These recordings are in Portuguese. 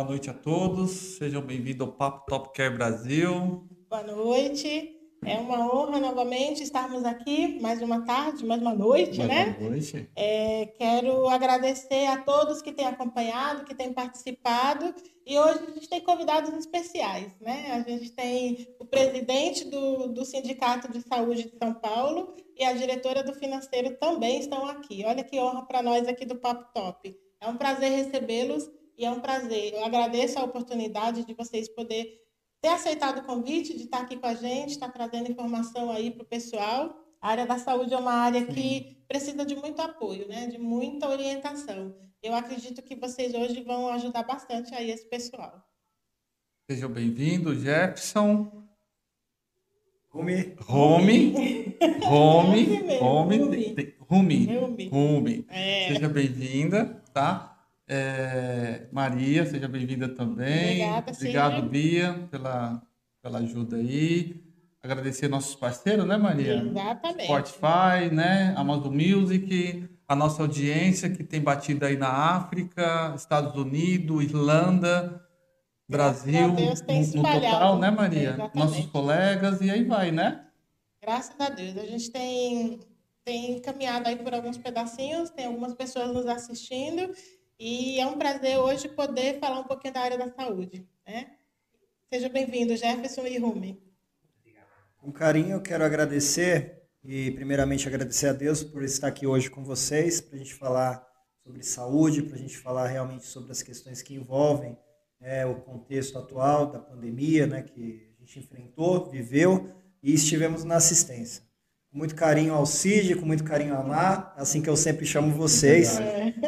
Boa noite a todos, sejam bem-vindos ao Papo Top Care Brasil. Boa noite. É uma honra novamente estarmos aqui mais uma tarde, mais uma noite, Boa né? noite. É, quero agradecer a todos que têm acompanhado, que têm participado. E hoje a gente tem convidados especiais, né? A gente tem o presidente do, do Sindicato de Saúde de São Paulo e a diretora do financeiro também estão aqui. Olha que honra para nós aqui do Papo Top. É um prazer recebê-los e é um prazer. Eu agradeço a oportunidade de vocês poderem ter aceitado o convite de estar aqui com a gente, estar trazendo informação aí para o pessoal. A área da saúde é uma área que precisa de muito apoio, né? de muita orientação. Eu acredito que vocês hoje vão ajudar bastante aí esse pessoal. Sejam bem-vindos, Jefferson, Rumi, Rome, Rome, Rumi. Rome, Rumi, Rumi. Rumi. É. Seja bem-vinda, tá? É, Maria, seja bem-vinda também. Obrigada, Obrigado. Bia, pela, pela ajuda aí. Agradecer nossos parceiros, né, Maria? Exatamente. Spotify, né? Amazon Music, a nossa audiência que tem batido aí na África, Estados Unidos, Irlanda, Brasil, Deus, no, no total, né, Maria? Exatamente. Nossos colegas, e aí vai, né? Graças a Deus. A gente tem, tem caminhado aí por alguns pedacinhos, tem algumas pessoas nos assistindo. E é um prazer hoje poder falar um pouquinho da área da saúde. Né? Seja bem-vindo, Jefferson e Rumi. com carinho eu quero agradecer e primeiramente agradecer a Deus por estar aqui hoje com vocês para a gente falar sobre saúde, para a gente falar realmente sobre as questões que envolvem né, o contexto atual da pandemia, né, que a gente enfrentou, viveu e estivemos na assistência. Com muito carinho ao Cid, com muito carinho ao Mar, assim que eu sempre chamo vocês.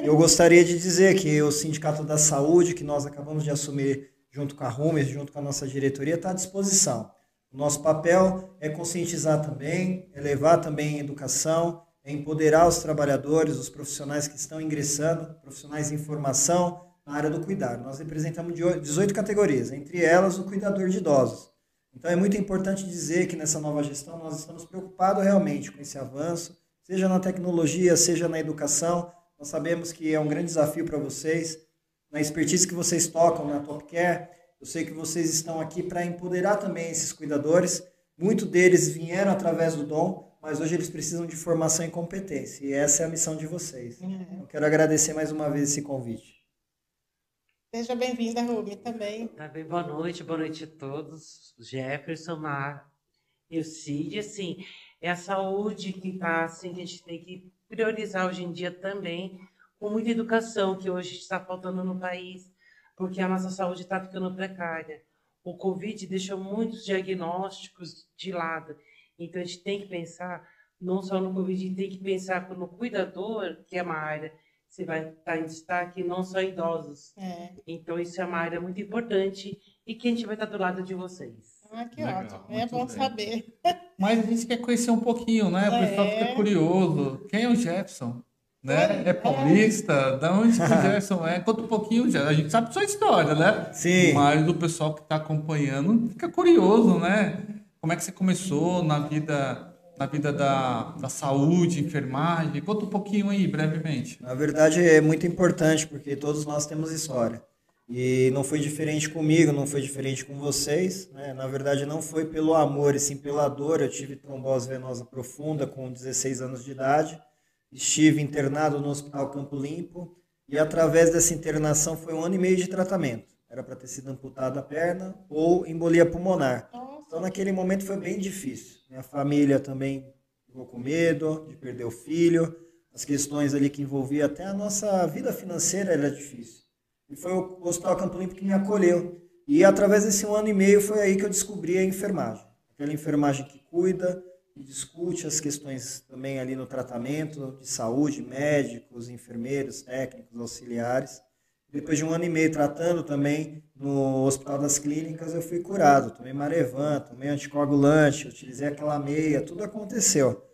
Eu gostaria de dizer que o Sindicato da Saúde, que nós acabamos de assumir junto com a Rumes, junto com a nossa diretoria, está à disposição. O nosso papel é conscientizar também, é levar também educação, é empoderar os trabalhadores, os profissionais que estão ingressando, profissionais em formação na área do cuidado. Nós representamos de 18 categorias, entre elas o cuidador de idosos. Então é muito importante dizer que nessa nova gestão nós estamos preocupados realmente com esse avanço, seja na tecnologia, seja na educação. Nós sabemos que é um grande desafio para vocês, na expertise que vocês tocam na Top Care. Eu sei que vocês estão aqui para empoderar também esses cuidadores. Muitos deles vieram através do dom, mas hoje eles precisam de formação e competência. E essa é a missão de vocês. Eu quero agradecer mais uma vez esse convite. Seja bem-vinda, Rumi, também. Tá bem, boa noite, boa noite a todos. Jefferson, Mar e o Cid, assim, é a saúde que tá, assim, que a gente tem que priorizar hoje em dia também, com muita educação que hoje está faltando no país, porque a nossa saúde está ficando precária. O Covid deixou muitos diagnósticos de lado, então a gente tem que pensar não só no Covid, a gente tem que pensar no cuidador, que é uma área você vai estar em destaque, não só idosos. É. Então, isso é uma área muito importante e que a gente vai estar do lado de vocês. Ah, que Legal, ótimo. É bom bem. saber. Mas a gente quer conhecer um pouquinho, né? O pessoal É. fica curioso. Quem é o Jefferson? Né? É paulista? Da onde que o Jefferson é? Conta um pouquinho, já. A gente sabe a sua história, né? Sim. Mas o pessoal que está acompanhando fica curioso, né? Como é que você começou na vida, na vida da, da saúde, enfermagem? Conta um pouquinho aí, brevemente. Na verdade, é muito importante, porque todos nós temos história. E não foi diferente comigo, não foi diferente com vocês. Né? Na verdade, não foi pelo amor, e sim pela dor. Eu tive trombose venosa profunda com 16 anos de idade. Estive internado no Hospital Campo Limpo. E através dessa internação foi um ano e meio de tratamento. Era para ter sido amputada a perna ou embolia pulmonar. Então, naquele momento foi bem difícil. Minha família também ficou com medo de perder o filho. As questões ali que envolvia até a nossa vida financeira era difícil. E foi o Hospital Campo Limpo que me acolheu. E através desse um ano e meio foi aí que eu descobri a enfermagem. Aquela enfermagem que cuida e discute as questões também ali no tratamento de saúde, médicos, enfermeiros, técnicos, auxiliares. Depois de um ano e meio tratando também no Hospital das Clínicas, eu fui curado. Tomei Marevan, tomei anticoagulante, utilizei aquela meia, tudo aconteceu.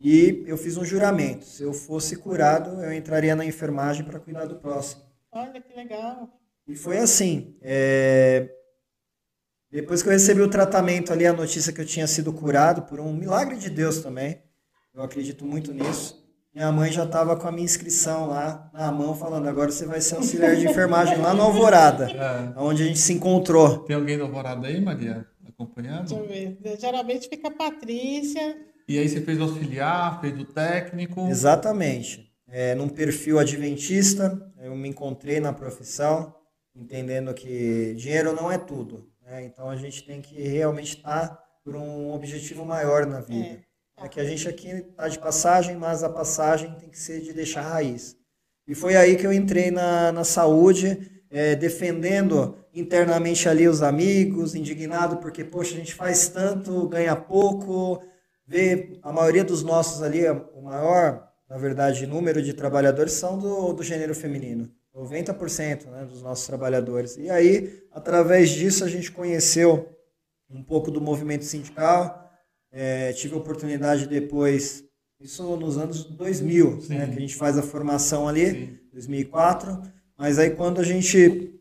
E eu fiz um juramento: se eu fosse curado, eu entraria na enfermagem para cuidar do próximo. olha que legal. E foi assim. é, Depois que eu recebi o tratamento ali, a notícia que eu tinha sido curado por um milagre de Deus também. Eu acredito muito nisso. Minha mãe já estava com a minha inscrição lá na mão, falando: agora você vai ser auxiliar de enfermagem lá no Alvorada, É. onde a gente se encontrou. Tem alguém do Alvorada aí, Maria? Acompanhando? Deixa eu ver. Geralmente fica a Patrícia. E aí você fez o auxiliar, fez o técnico. Exatamente. É, num perfil adventista, eu me encontrei na profissão, entendendo que dinheiro não é tudo. né? Então a gente tem que realmente estar por um objetivo maior na vida. É, que a gente aqui está de passagem, mas a passagem tem que ser de deixar raiz. E foi aí que eu entrei na, na saúde, é, defendendo internamente ali os amigos, indignado porque, poxa, a gente faz tanto, ganha pouco, vê a maioria dos nossos ali, o maior, na verdade, número de trabalhadores são do, do gênero feminino. 90% né, dos nossos trabalhadores. E aí, através disso, a gente conheceu um pouco do movimento sindical, é, tive a oportunidade depois, isso nos anos 2000, Sim. né, que a gente faz a formação ali, Sim. 2004, mas aí quando a gente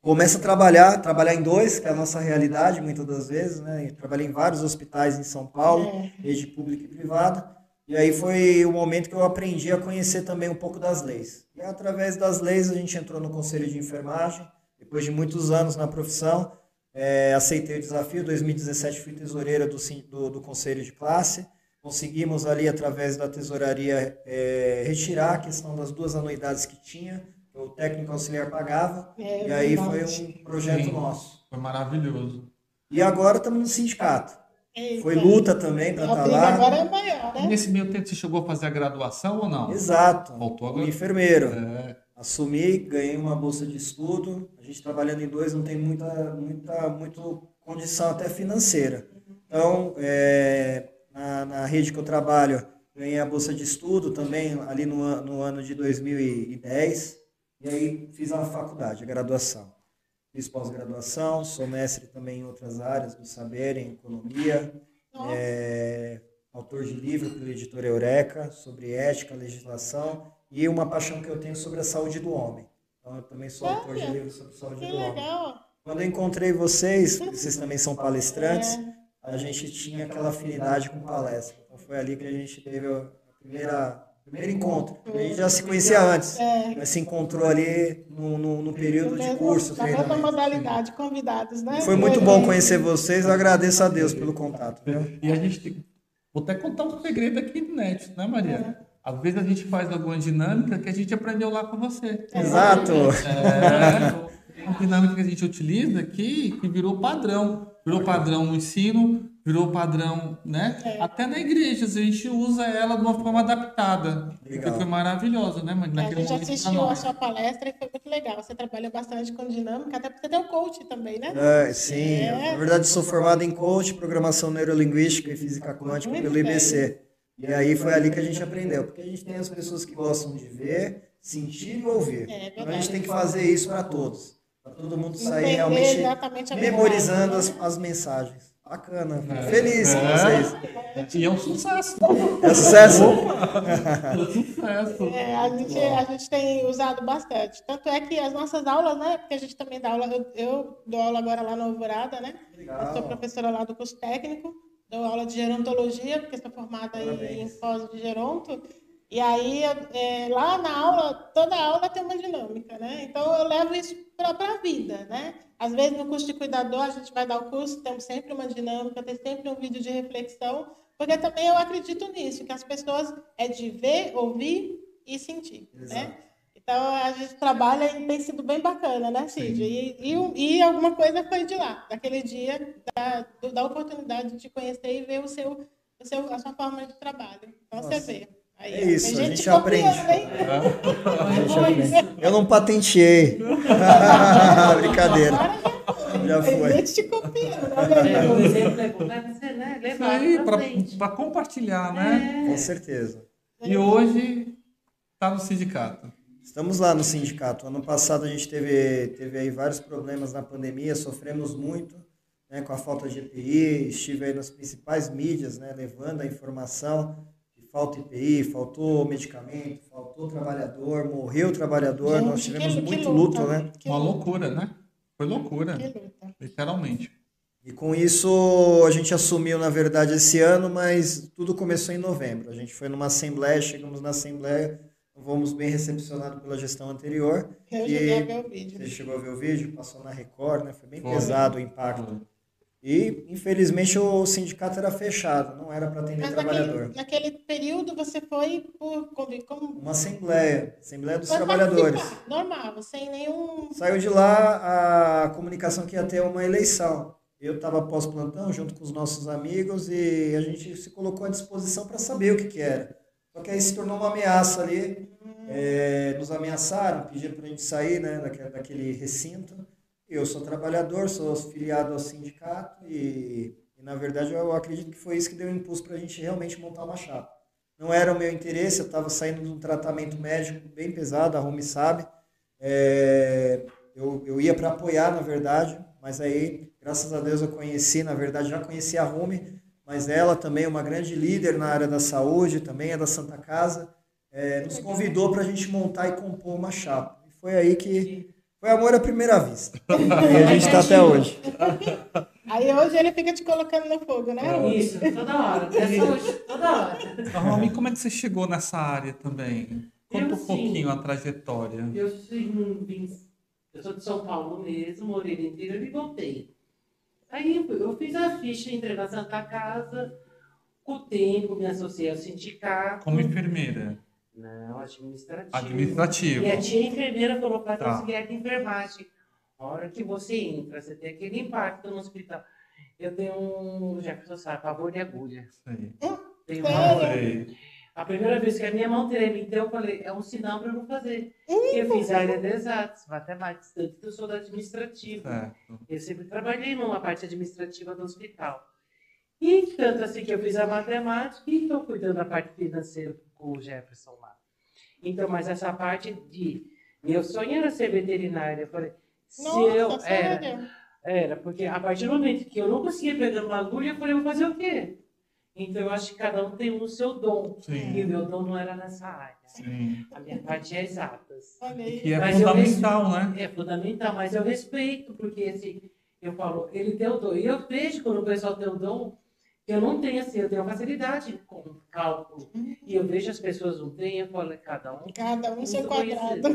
começa a trabalhar, trabalhar em dois, que é a nossa realidade muitas das vezes, né? Eu trabalhei em vários hospitais em São Paulo, É. rede pública e privada, e aí foi o momento que eu aprendi a conhecer também um pouco das leis. E através das leis a gente entrou no Conselho de Enfermagem, depois de muitos anos na profissão, é, aceitei o desafio, 2017 fui tesoureira do, do, do Conselho de Classe, conseguimos ali através da tesouraria é, retirar a questão das duas anuidades que tinha, que o técnico auxiliar pagava, É, e aí foi um projeto Sim. nosso. Foi maravilhoso. E agora estamos no sindicato. Eita. Foi luta também para estar briga lá. agora é maior, E né? nesse meio tempo você chegou a fazer a graduação ou não? Exato. Faltou Um agora. enfermeiro. É, Assumi, ganhei uma bolsa de estudo. A gente trabalhando em dois não tem muita, muita, muito condição até financeira. Então, é, na, na rede que eu trabalho, ganhei a bolsa de estudo também ali no, no ano de 2010. E aí fiz a faculdade, a graduação. Fiz pós-graduação, sou mestre também em outras áreas do saber, em economia. É, autor de livro pela editora Eureka sobre ética, legislação e uma paixão que eu tenho sobre a saúde do homem. Então, eu também sou autor de Olha, livro sobre saúde Que do homem. Quando eu encontrei vocês, vocês também são palestrantes, É. a gente tinha aquela afinidade com palestra. Então, foi ali que a gente teve a primeira o primeiro encontro. A gente já se conhecia antes, É. mas se encontrou ali no, no, no período de curso, Na mesma modalidade, convidados, né? Foi muito bom conhecer vocês, eu agradeço a Deus pelo contato. Viu? E a gente tem... Vou até contar um segredo aqui inédito, né, Maria? Às vezes a gente faz alguma dinâmica que a gente aprendeu lá com você. Exato. É, uma dinâmica que a gente utiliza aqui que virou padrão. Virou padrão no ensino, virou padrão, né? Até na igreja, a gente usa ela de uma forma adaptada. Legal. Que foi maravilhoso, né, Maria? É, A Naquele gente momento pra assistiu a sua palestra e foi muito legal. Você trabalha bastante com dinâmica, até porque você tem um coach também, né? É, sim, É. na verdade sou formado em coach, programação neurolinguística e física quântica Muito pelo bem. E aí foi ali que a gente aprendeu, porque a gente tem as pessoas que gostam de ver, sentir e ouvir. É, então a gente tem que fazer isso para todos, para todo mundo sair Entender realmente memorizando as, as mensagens. Bacana, fico feliz com É. vocês. E é um sucesso. É sucesso? É um sucesso. É, a, gente, a gente tem usado bastante. Tanto é que as nossas aulas, né? Porque a gente também dá aula, eu, eu dou aula agora lá no Alvorada, né? Eu sou professora lá do curso técnico, dou aula de gerontologia, porque sou formada em, pós de geronto. E aí, é, lá na aula, toda aula tem uma dinâmica, né? Então, eu levo isso para a vida, né? Às vezes, no curso de cuidador, a gente vai dar o curso, temos sempre uma dinâmica, tem sempre um vídeo de reflexão, porque também eu acredito nisso, que as pessoas é de ver, ouvir e sentir, né? Então, a gente trabalha e tem sido bem bacana, né, Cid? E, e, e alguma coisa foi de lá, daquele dia, da, do- da oportunidade de te conhecer e ver o seu, o seu, a sua forma de trabalho. Então, você Nossa. vê. Aí, É isso, a gente gente copiando, aprende. hein? A gente aprende. Eu não patenteei. Brincadeira. Agora Já foi. gente te É, né? o exemplo é você, né? Para compartilhar, né? Com certeza. E hoje tá no sindicato. Estamos lá no sindicato. Ano passado a gente teve, teve aí vários problemas na pandemia, sofremos muito né, com a falta de EPI. Estive aí nas principais mídias, né, levando a informação que falta EPI, faltou medicamento, faltou trabalhador, morreu trabalhador. Gente, Nós tivemos que- que muito luta, luto, né? Que Uma loucura, né? Foi loucura, que literalmente. E com isso a gente assumiu, na verdade, esse ano, mas tudo começou em novembro. A gente foi numa assembleia, chegamos na assembleia, fomos bem recepcionados pela gestão anterior. Eu e cheguei a ver o vídeo. Você chegou a ver o vídeo, passou na Record, né? Foi bem Foi. pesado o impacto. E, infelizmente, o sindicato era fechado, não era para atender Mas trabalhador. naquele, naquele período você foi por como Uma assembleia, Assembleia dos foi Trabalhadores. normal, sem nenhum Saiu de lá a comunicação que ia ter uma eleição. Eu estava pós-plantão junto com os nossos amigos e a gente se colocou à disposição para saber o que, que era. Só que aí se tornou uma ameaça ali. É, nos ameaçaram, pediram para a gente sair né, daquele, daquele recinto. Eu sou trabalhador, sou filiado ao sindicato e, e, na verdade, eu acredito que foi isso que deu impulso para a gente realmente montar uma chapa. Não era o meu interesse, eu estava saindo de um tratamento médico bem pesado, a Rumi sabe. É, eu, eu ia para apoiar, na verdade, mas aí, graças a Deus, eu conheci, na verdade, já conheci a Rumi, mas ela também é uma grande líder na área da saúde, também é da Santa Casa, é, nos convidou para a gente montar e compor uma chapa. E foi aí que foi amor à primeira vista. e a gente está até hoje. Aí hoje ele fica te colocando no fogo, né? Isso, toda hora. Até hoje, toda hora. Romy, como é que você chegou nessa área também? Conta Eu, um sim. pouquinho a trajetória. Eu, sim, vim- eu sou de São Paulo mesmo, morei no interior e voltei. Aí eu fiz a ficha, entrei na Santa Casa, com o tempo me associei ao sindicato. Como enfermeira, Não, administrativo. administrativa. E a tia enfermeira falou para Tá. auxiliar de enfermagem. A hora que você entra, você tem aquele impacto no hospital. Eu tenho um, Jefferson sabe, pavor de agulha. Tenho Sério? A primeira vez que a minha mão treme, então eu falei, é um sinal para eu não fazer. Eu fiz área de exatos, matemática, tanto que eu sou da administrativa. Certo. Eu sempre trabalhei numa parte administrativa do hospital. E tanto assim que eu fiz a matemática e estou cuidando da parte financeira com o Jefferson lá. Então, mas essa parte de. Meu sonho era ser veterinária. Eu falei, se eu. Era, era, porque a partir do momento que eu não conseguia pegar uma agulha, eu falei, eu vou fazer o quê? Então, eu acho que cada um tem o seu dom. E Sim. o meu dom não era nessa área. Sim. A minha parte é exatas. Aí. Que é Mas eu fundamental, né? É fundamental, mas eu respeito, porque assim, eu falo, ele tem o dom. E eu vejo quando o pessoal tem o dom, que eu não tenho assim, eu tenho facilidade com cálculo. E eu vejo as pessoas não têm, eu falo, é cada um. Cada um seu quadrado.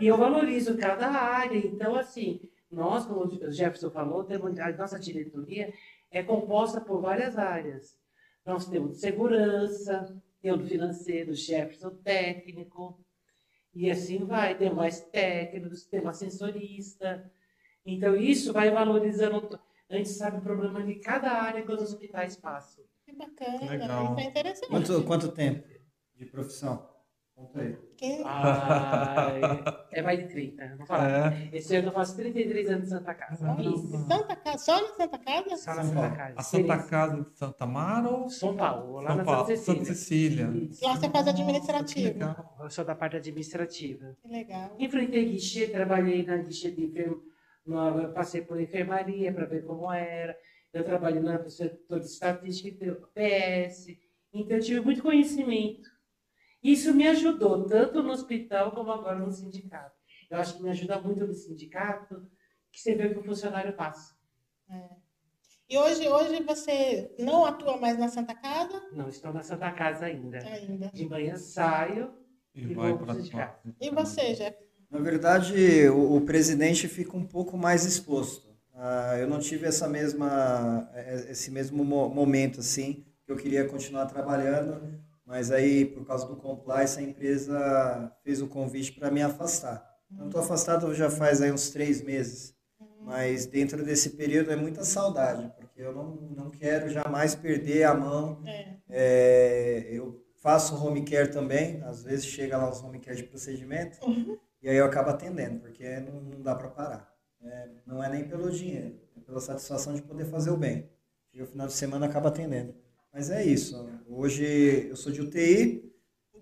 E eu valorizo cada área. Então, assim, nós, como o Jefferson falou, temos, a nossa diretoria é composta por várias áreas. Nós temos de segurança, temos do financeiro, Jefferson técnico, e assim vai. Tem mais técnicos, tem um ascensorista. Então, isso vai valorizando. A gente sabe o problema de cada área que os hospitais passam. Que bacana. Legal. Isso é interessante. Quanto, quanto tempo de profissão? Conta aí. Quem- Ai, é mais de 30, vou falar. É. Esse ano eu faço 33 anos de Santa Casa. Ah. Santa Casa, só na Santa Casa? Só na Santa. Casa. A Santa. Casa de Santa Amaro ou São Paulo, lá São na Paulo? Santa Cecília. Santa Cecília. Isso. Lá você faz Que administrativo. legal. Eu sou da parte administrativa. Que legal. Enfrentei guichê, trabalhei na guichê de enfermo, no- eu passei por enfermaria para ver como era. Eu trabalhei no setor de estatística e PS. Então eu tive muito conhecimento. Isso me ajudou, tanto no hospital como agora no sindicato. Eu acho que me ajuda muito no sindicato, que você vê o que o funcionário passa. E hoje, hoje você não atua mais na Santa Casa? Não estou na Santa Casa ainda. Ainda. De manhã saio E E vai vou para pro sindicato. E você, Jeff? Na verdade, o, o presidente fica um pouco mais exposto. Ah, eu não tive essa mesma, eh, esse mesmo mo- momento assim, que eu queria continuar trabalhando, mas aí, por causa do compliance, a empresa fez o convite para me afastar. Eu estou afastado já faz aí uns três meses, mas dentro desse período é muita saudade, porque eu não, não quero jamais perder a mão É. é, eu faço home care também, às vezes chega lá uns home care de procedimento, e aí eu acabo atendendo, porque não, não dá para parar. É, não é nem pelo dinheiro, é pela satisfação de poder fazer o bem. Chega o final de semana, acaba atendendo. Mas é isso. Hoje eu sou de UTI,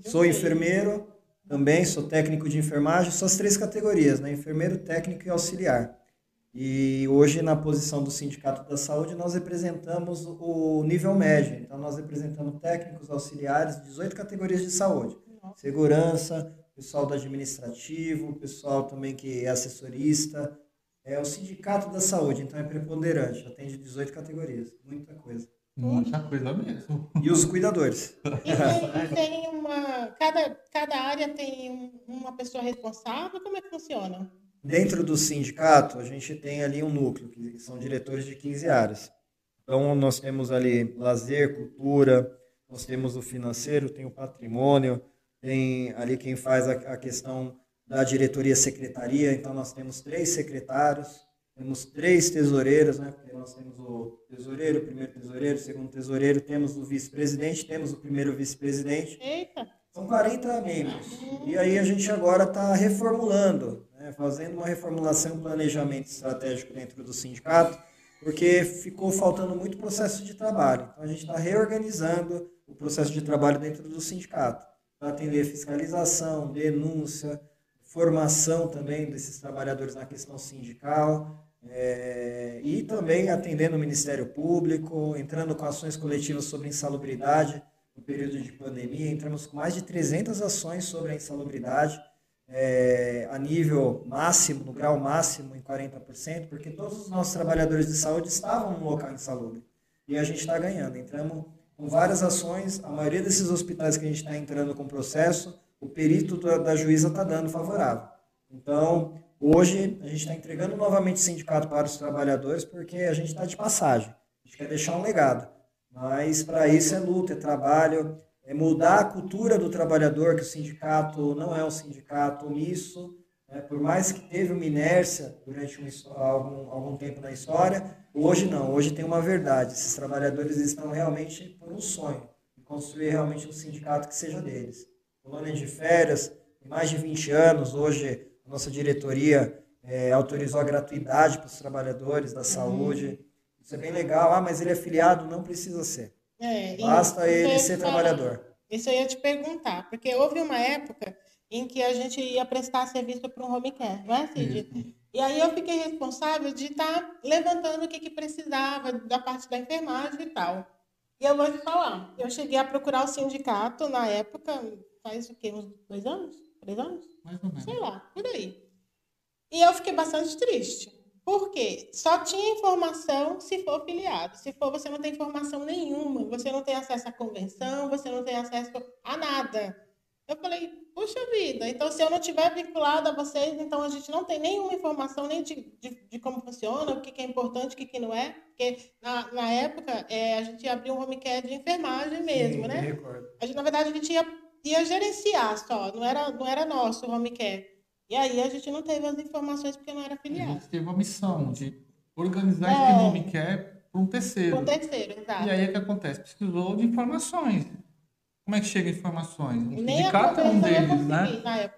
sou enfermeiro, também sou técnico de enfermagem, são as três categorias, né? Enfermeiro, técnico e auxiliar. E hoje, na posição do Sindicato da Saúde, nós representamos o nível médio. Então, nós representamos técnicos, auxiliares, 18 categorias de saúde. Segurança, pessoal do administrativo, pessoal também que é assessorista, é o sindicato da saúde, então é preponderante, atende 18 categorias, muita coisa. Muita coisa mesmo. E os cuidadores. E tem, tem uma. Cada, cada área tem um- uma pessoa responsável? Como é que funciona? Dentro do sindicato, a gente tem ali um núcleo, que são diretores de 15 áreas. Então, nós temos ali lazer, cultura, nós temos o financeiro, tem o patrimônio, tem ali quem faz a, a questão da diretoria secretaria. Então, nós temos três secretários, temos três tesoureiros, né? Porque nós temos o tesoureiro, o primeiro tesoureiro, o segundo tesoureiro, temos o vice-presidente, temos o primeiro vice-presidente. Eita! São 40 membros. E aí a gente agora está reformulando, né, fazendo uma reformulação um planejamento estratégico dentro do sindicato, porque ficou faltando muito processo de trabalho. Então a gente está reorganizando o processo de trabalho dentro do sindicato, para atender fiscalização, denúncia, formação também desses trabalhadores na questão sindical, é, e também atendendo o Ministério Público, entrando com ações coletivas sobre insalubridade, no período de pandemia, entramos com mais de 300 ações sobre a insalubridade, é, a nível máximo, no grau máximo, em 40%, porque todos os nossos trabalhadores de saúde estavam no local insalubre. E a gente está ganhando. Entramos com várias ações, a maioria desses hospitais que a gente está entrando com processo, o perito da, da juíza está dando favorável. Então, hoje, a gente está entregando novamente o sindicato para os trabalhadores, porque a gente está de passagem. A gente quer deixar um legado. Mas para isso é luta, é trabalho, é mudar a cultura do trabalhador, que o sindicato não é um sindicato omisso, né? por mais que teve uma inércia durante um, algum, algum tempo na história, hoje não, hoje tem uma verdade. Esses trabalhadores estão realmente por um sonho, construir realmente um sindicato que seja deles. Colônia de férias, tem mais de 20 anos, hoje a nossa diretoria eh, autorizou a gratuidade para os trabalhadores da saúde. Isso é bem legal. Ah, mas ele é filiado? Não precisa ser. É, Basta eu ele ser falar. trabalhador. Isso eu ia te perguntar, porque houve uma época em que a gente ia prestar serviço para um home care, não é, Cid? E aí eu fiquei responsável de estar levantando o que, que precisava da parte da enfermagem e tal. E eu vou te falar, eu cheguei a procurar o sindicato na época, faz o quê? Uns dois anos? Três anos? Mais ou menos. sei lá, por aí. E eu fiquei bastante triste. Por quê? Só tinha informação se for filiado. Se for, você não tem informação nenhuma. Você não tem acesso à convenção, você não tem acesso a nada. Eu falei, puxa vida, então se eu não tiver vinculado a vocês, então a gente não tem nenhuma informação nem de, de, de como funciona, o que, que é importante, o que, que não é. Porque na, na época é, a gente abriu um home care de enfermagem mesmo, Sim, né? A gente, na verdade, a gente ia, ia gerenciar só, não era, não era nosso o home care. E aí a gente não teve as informações porque não era A filiado. gente teve a missão de organizar É. esse que é para um terceiro. Com terceiro, exato. E aí o que acontece? Precisou de informações. Como é que chega informações? O Nem a sindicato é um deles, né?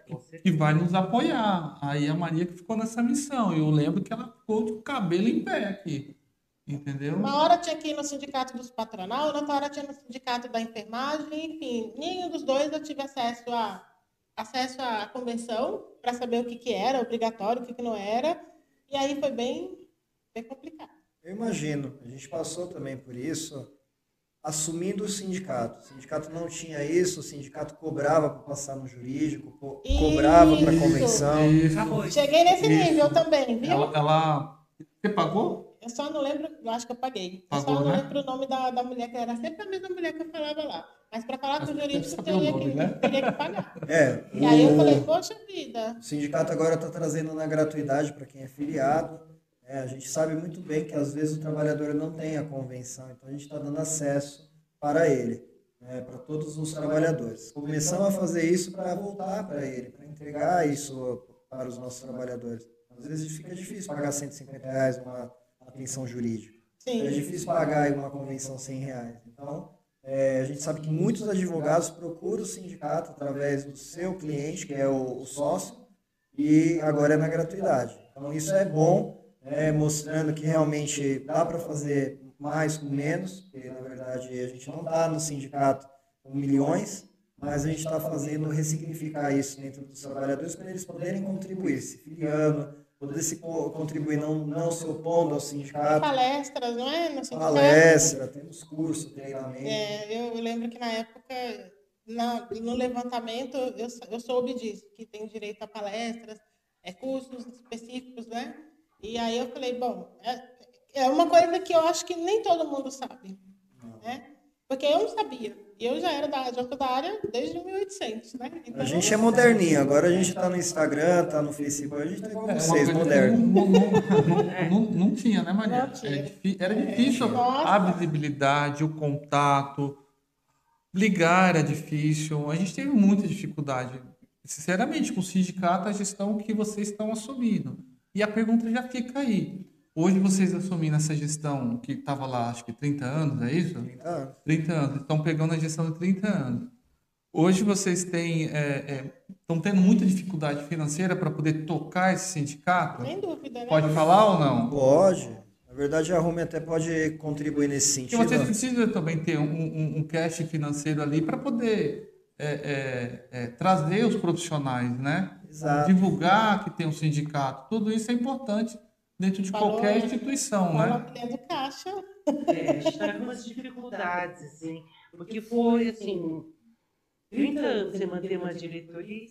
Que vai nos apoiar. Aí a Maria que ficou nessa missão. Eu lembro que ela ficou de cabelo em pé aqui. Entendeu? Uma hora tinha que ir no sindicato dos patronal, na outra hora tinha no sindicato da enfermagem, enfim, nenhum dos dois eu tive acesso a acesso à convenção para saber o que, que era obrigatório, o que, que não era. E aí foi bem, bem complicado. Eu imagino, a gente passou também por isso, assumindo o sindicato. O sindicato não tinha isso, o sindicato cobrava para passar no jurídico, co- cobrava para a Isso. convenção. Isso. Cheguei nesse Isso. nível também, viu? Ela, ela- Você pagou? Eu só não lembro, eu acho que eu paguei. Eu Pagou, só não né? lembro o nome da, da mulher, que era sempre a mesma mulher que eu falava lá. Mas para falar com o jurídico, o teria, nome, que, né? teria que pagar. É, E aí eu o- falei, poxa vida, O sindicato agora está trazendo na gratuidade para quem é filiado. É, a gente sabe muito bem que às vezes o trabalhador não tem a convenção, então a gente está dando acesso para ele, né, para todos os trabalhadores. Começamos a fazer isso para voltar para ele, para entregar isso para os nossos trabalhadores. Às vezes fica difícil pagar 150 reais uma atenção jurídica. É sim, difícil pagar uma convenção 100 reais. Então, é, a gente sabe que muitos advogados procuram o sindicato através do seu cliente, que é o, o sócio, e agora é na gratuidade. Então, isso é bom, é, mostrando que realmente dá para fazer mais com menos, porque, na verdade, a gente não está no sindicato com milhões, mas a gente está fazendo ressignificar isso dentro dos trabalhadores para eles poderem contribuir, se filiando, poder se co- contribuir, não, não se opondo ao sindicato. palestras, não é? No sindicato. Palestra, temos curso, treinamento. É, eu lembro que na época, na- no levantamento, eu, eu soube disso, que tem direito a palestras, é, cursos específicos, né? E aí eu falei, bom, é, é uma coisa que eu acho que nem todo mundo sabe, né? Porque eu não sabia. Eu já era da, já da área desde 1800, né? Então, a gente é moderninho, agora a gente está no Instagram, está no Facebook, a gente está com É, vocês, moderno. Não, não, não, não, não tinha, né, Maria? Não tinha. Era, era difícil Nossa. a visibilidade, o contato, ligar era difícil. A gente teve muita dificuldade. Sinceramente, com o sindicato, a gestão que vocês estão assumindo. E a pergunta já fica aí. Hoje vocês assumindo essa gestão que estava lá, acho que 30 anos, é isso? 30 anos. 30 anos, estão pegando a gestão de 30 anos. Hoje vocês têm, é, é, estão tendo muita dificuldade financeira para poder tocar esse sindicato? Sem dúvida, né? Pode falar ou não? Pode. Na verdade, a Rume até pode contribuir nesse Porque sentido. vocês precisam também ter um, um, um cash financeiro ali para poder é, é, é, trazer os profissionais, né? Exato. Divulgar que tem um sindicato. Tudo isso é importante dentro de Falou- qualquer instituição, Fala né? mulher do caixa. É, a gente está com umas dificuldades, assim, porque foi, assim, 30 anos sem manter uma diretoria,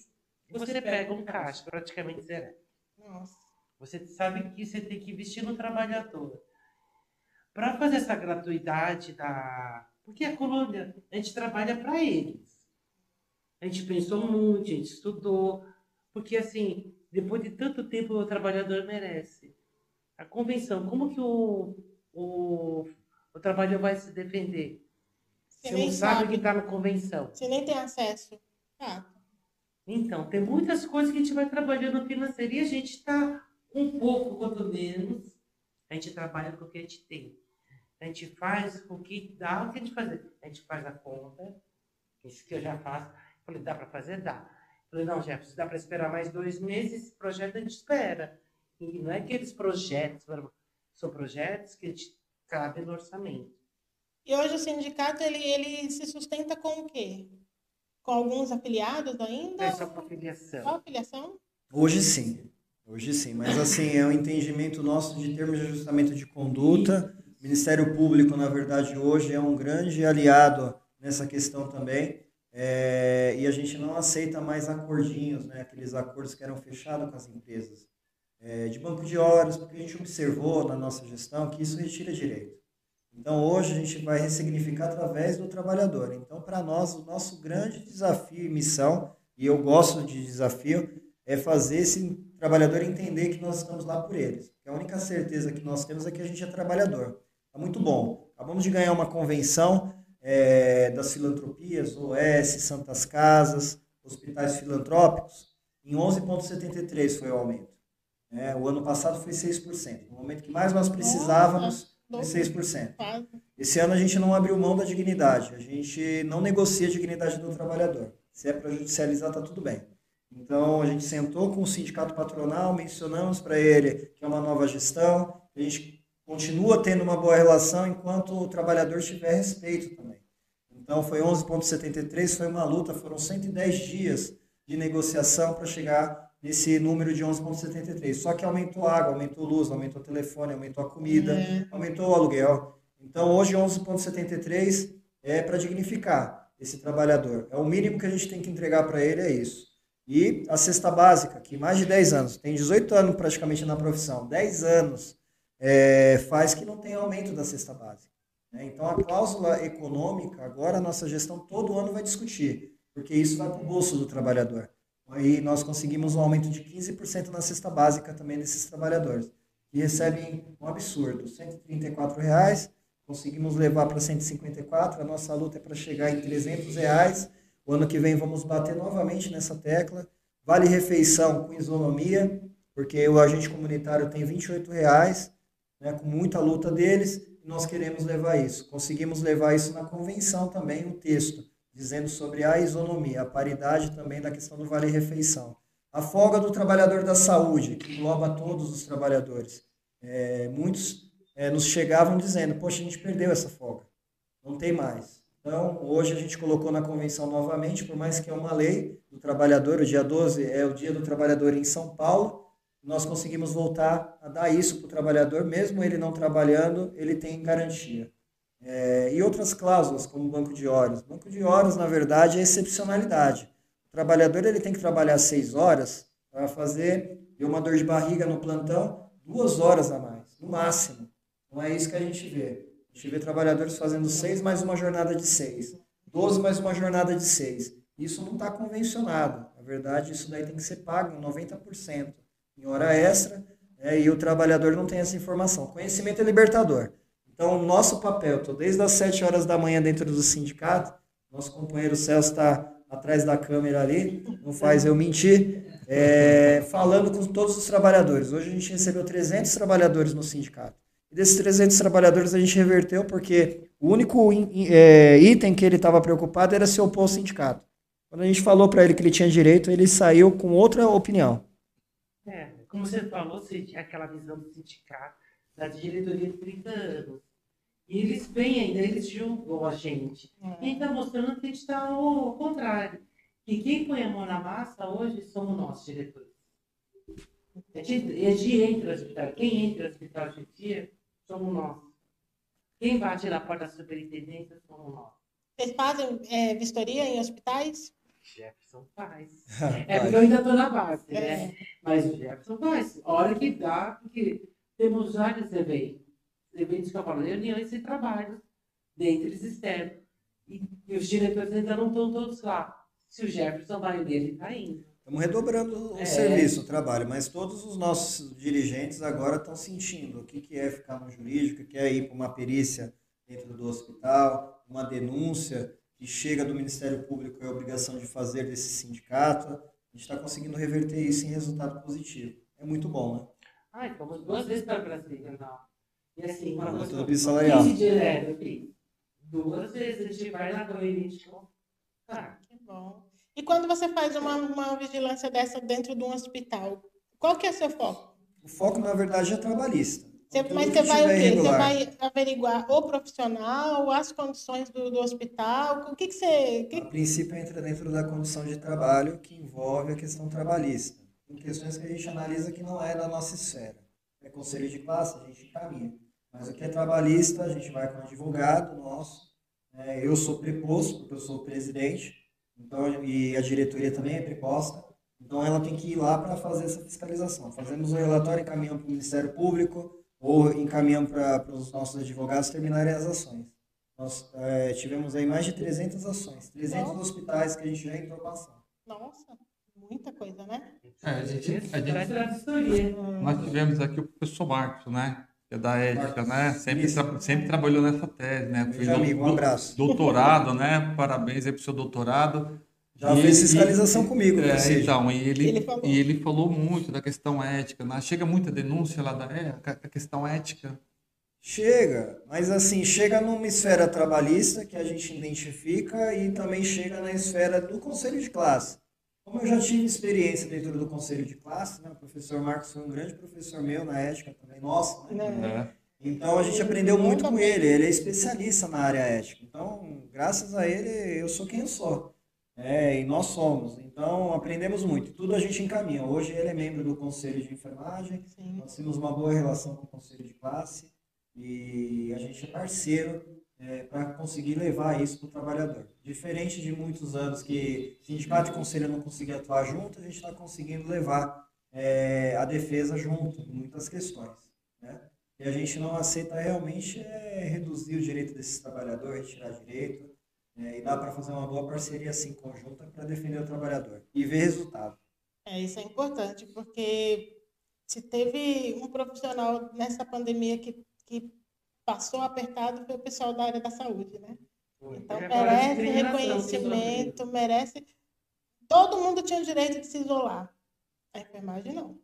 e você pega um caixa praticamente zero. Nossa. Você sabe que você tem que investir no trabalhador. Para fazer essa gratuidade da. Porque a colônia, a gente trabalha para eles. A gente pensou muito, a gente estudou. Porque, assim, depois de tanto tempo, o trabalhador merece. A convenção, como que o, o, o trabalhador vai se defender? Você Se não sabe o sabe. que está na convenção. Você nem tem acesso. Ah, Então, tem muitas coisas que a gente vai trabalhando financeiro e a gente está um pouco, quanto menos, a gente trabalha com o que a gente tem. A gente faz com o que dá o que a gente fazer. A gente faz a conta, isso que eu já faço. Falei, dá para fazer? Dá. Falei, não, Jefferson, dá para esperar mais dois meses, esse projeto a gente espera. E não é aqueles projetos, são projetos que cabe no orçamento. E hoje o sindicato ele, ele se sustenta com o quê? Com alguns afiliados ainda? É só para filiação. Só afiliação? Hoje sim. Hoje sim. Mas assim, é um entendimento nosso de termos de ajustamento de conduta. O Ministério Público, na verdade, hoje é um grande aliado nessa questão também. É, e a gente não aceita mais acordinhos, né? aqueles acordos que eram fechados com as empresas. É, de banco de horas, porque a gente observou na nossa gestão que isso retira direito. Então, hoje a gente vai ressignificar através do trabalhador. Então, para nós, o nosso grande desafio e missão, e eu gosto de desafio, é fazer esse trabalhador entender que nós estamos lá por eles. Que a única certeza que nós temos é que a gente é trabalhador. Tá muito bom. Acabamos de ganhar uma convenção é, das filantropias, OS, Santas Casas, hospitais filantrópicos, em 11,73 foi o aumento. É, o ano passado foi 6%. No momento que mais nós precisávamos, foi 6%. Quase. Esse ano a gente não abriu mão da dignidade, a gente não negocia a dignidade do trabalhador. Se é para judicializar, está tudo bem. Então a gente sentou com o sindicato patronal, mencionamos para ele que é uma nova gestão, a gente continua tendo uma boa relação enquanto o trabalhador tiver respeito também. Então foi 11,73, foi uma luta, foram 110 dias de negociação para chegar nesse número de 11,73. Só que aumentou água, aumentou luz, aumentou telefone, aumentou a comida, É. aumentou o aluguel. Então hoje 11,73 é para dignificar esse trabalhador. É o mínimo que a gente tem que entregar para ele, é isso. E a cesta básica, que mais de 10 anos, tem 18 anos praticamente na profissão, 10 anos é, faz que não tem aumento da cesta básica. né? Então a cláusula econômica, agora a nossa gestão todo ano vai discutir, porque isso vai para o bolso do trabalhador. Aí nós conseguimos um aumento de 15% na cesta básica também desses trabalhadores, que recebem um absurdo, 134 reais, conseguimos levar para 154, a nossa luta é para chegar em 300 reais, o ano que vem vamos bater novamente nessa tecla, vale refeição com isonomia, porque o agente comunitário tem 28 reais, né, com muita luta deles, nós queremos levar isso. Conseguimos levar isso na convenção também, um texto, dizendo sobre a isonomia, a paridade também da questão do vale-refeição. A folga do trabalhador da saúde, que engloba todos os trabalhadores. É, muitos é, nos chegavam dizendo, poxa, a gente perdeu essa folga, não tem mais. Então, hoje a gente colocou na convenção novamente, por mais que é uma lei do trabalhador, o dia 12 é o dia do trabalhador em São Paulo, nós conseguimos voltar a dar isso para o trabalhador, mesmo ele não trabalhando, ele tem garantia. É, e outras cláusulas, como banco de horas. Banco de horas, na verdade, é excepcionalidade. O trabalhador ele tem que trabalhar seis horas para fazer, deu uma dor de barriga no plantão, duas horas a mais, no máximo. Não é isso que a gente vê. A gente vê trabalhadores fazendo seis mais uma jornada de seis, 12 mais uma jornada de seis. Isso não está convencionado. Na verdade, isso daí tem que ser pago em 90% em hora extra é, e o trabalhador não tem essa informação. Conhecimento é libertador. Então, o nosso papel, estou desde as 7 horas da manhã dentro do sindicato, nosso companheiro Celso está atrás da câmera ali, não faz eu mentir, é, falando com todos os trabalhadores. Hoje a gente recebeu 300 trabalhadores no sindicato. E desses 300 trabalhadores a gente reverteu porque o único é, item que ele estava preocupado era se opor ao sindicato. Quando a gente falou para ele que ele tinha direito, ele saiu com outra opinião. É, como você falou, aquela visão do sindicato, da diretoria de 30 anos. E eles vêm ainda, eles julgam a gente. É. E está mostrando que a gente está ao contrário. Que quem põe a mão na massa hoje somos nós, diretores. A gente, a gente entra no hospital. Quem entra no hospital de dia somos nós. Quem bate na porta da superintendência somos nós. Vocês fazem é, vistoria em hospitais? Jefferson faz. é porque eu ainda estou na base, né? é. né? Mas o Jefferson faz. Hora que dá, porque temos vários eventos. Eventos que eu falo, reuniões e trabalhos dentro e externos. E, e os diretores ainda não estão todos lá. Se o Jefferson vai nele, está indo. Estamos redobrando o é. serviço, o trabalho, mas todos os nossos dirigentes agora estão sentindo o que, que é ficar no jurídico, o que é ir para uma perícia dentro do hospital, uma denúncia que chega do Ministério Público é a obrigação de fazer desse sindicato. A gente está conseguindo reverter isso em resultado positivo. É muito bom, né? Ai, fomos duas vezes para Brasília, não. E assim, uma coisa. Tudo bisalarial. direto, enfim. Duas vezes a gente vai na correria de Ah, que bom. E quando você faz uma, uma vigilância dessa dentro de um hospital, qual que é o seu foco? O foco, na verdade, é trabalhista. Você, mas você vai o quê? Você vai averiguar o profissional, as condições do, do hospital? O que, que você. Que... A princípio entra dentro da condição de trabalho que envolve a questão trabalhista. Tem questões que a gente analisa que não é da nossa esfera. É conselho de classe, a gente encaminha. Mas o que é trabalhista, a gente vai com o advogado nosso. É, eu sou preposto, porque eu sou o presidente, então, e a diretoria também é preposta. Então, ela tem que ir lá para fazer essa fiscalização. Fazemos o relatório, encaminhamos para o Ministério Público, ou encaminhamos para os nossos advogados terminarem as ações. Nós é, tivemos aí mais de 300 ações, 300 Nossa. hospitais que a gente já entrou passando. Nossa, muita coisa, né? É, a gente, a gente, nós tivemos aqui o professor Marcos, né? Que é da ética, né? Sempre, tra sempre trabalhou nessa tese, né? Fez amigo, um abraço. Doutorado, né? Parabéns aí pro seu doutorado. Já e fez fiscalização comigo, é, Então, e ele, ele e ele falou muito da questão ética. Né? Chega muita denúncia lá da é, a questão ética. Chega, mas assim, chega numa esfera trabalhista que a gente identifica e também chega na esfera do conselho de classe. Como eu já tive experiência dentro do conselho de classe, né? o professor Marcos foi um grande professor meu na ética também, nossa, né? É. Então a gente aprendeu muito com ele, ele é especialista na área ética. Então, graças a ele, eu sou quem eu sou. É, e nós somos. Então, aprendemos muito. Tudo a gente encaminha. Hoje ele é membro do Conselho de Enfermagem. Sim. Nós temos uma boa relação com o Conselho de Classe. E a gente é parceiro é, para conseguir levar isso para o trabalhador. Diferente de muitos anos que sindicato e conselho não conseguiam atuar junto, a gente está conseguindo levar é, a defesa junto em muitas questões. Né? E a gente não aceita realmente é reduzir o direito desses trabalhadores, retirar direito, é, e dá para fazer uma boa parceria assim conjunta para defender o trabalhador e ver resultado. É, isso é importante, porque se teve um profissional nessa pandemia que, que passou apertado foi o pessoal da área da saúde, né? Então merece reconhecimento, merece. Todo mundo tinha o direito de se isolar. A enfermagem não.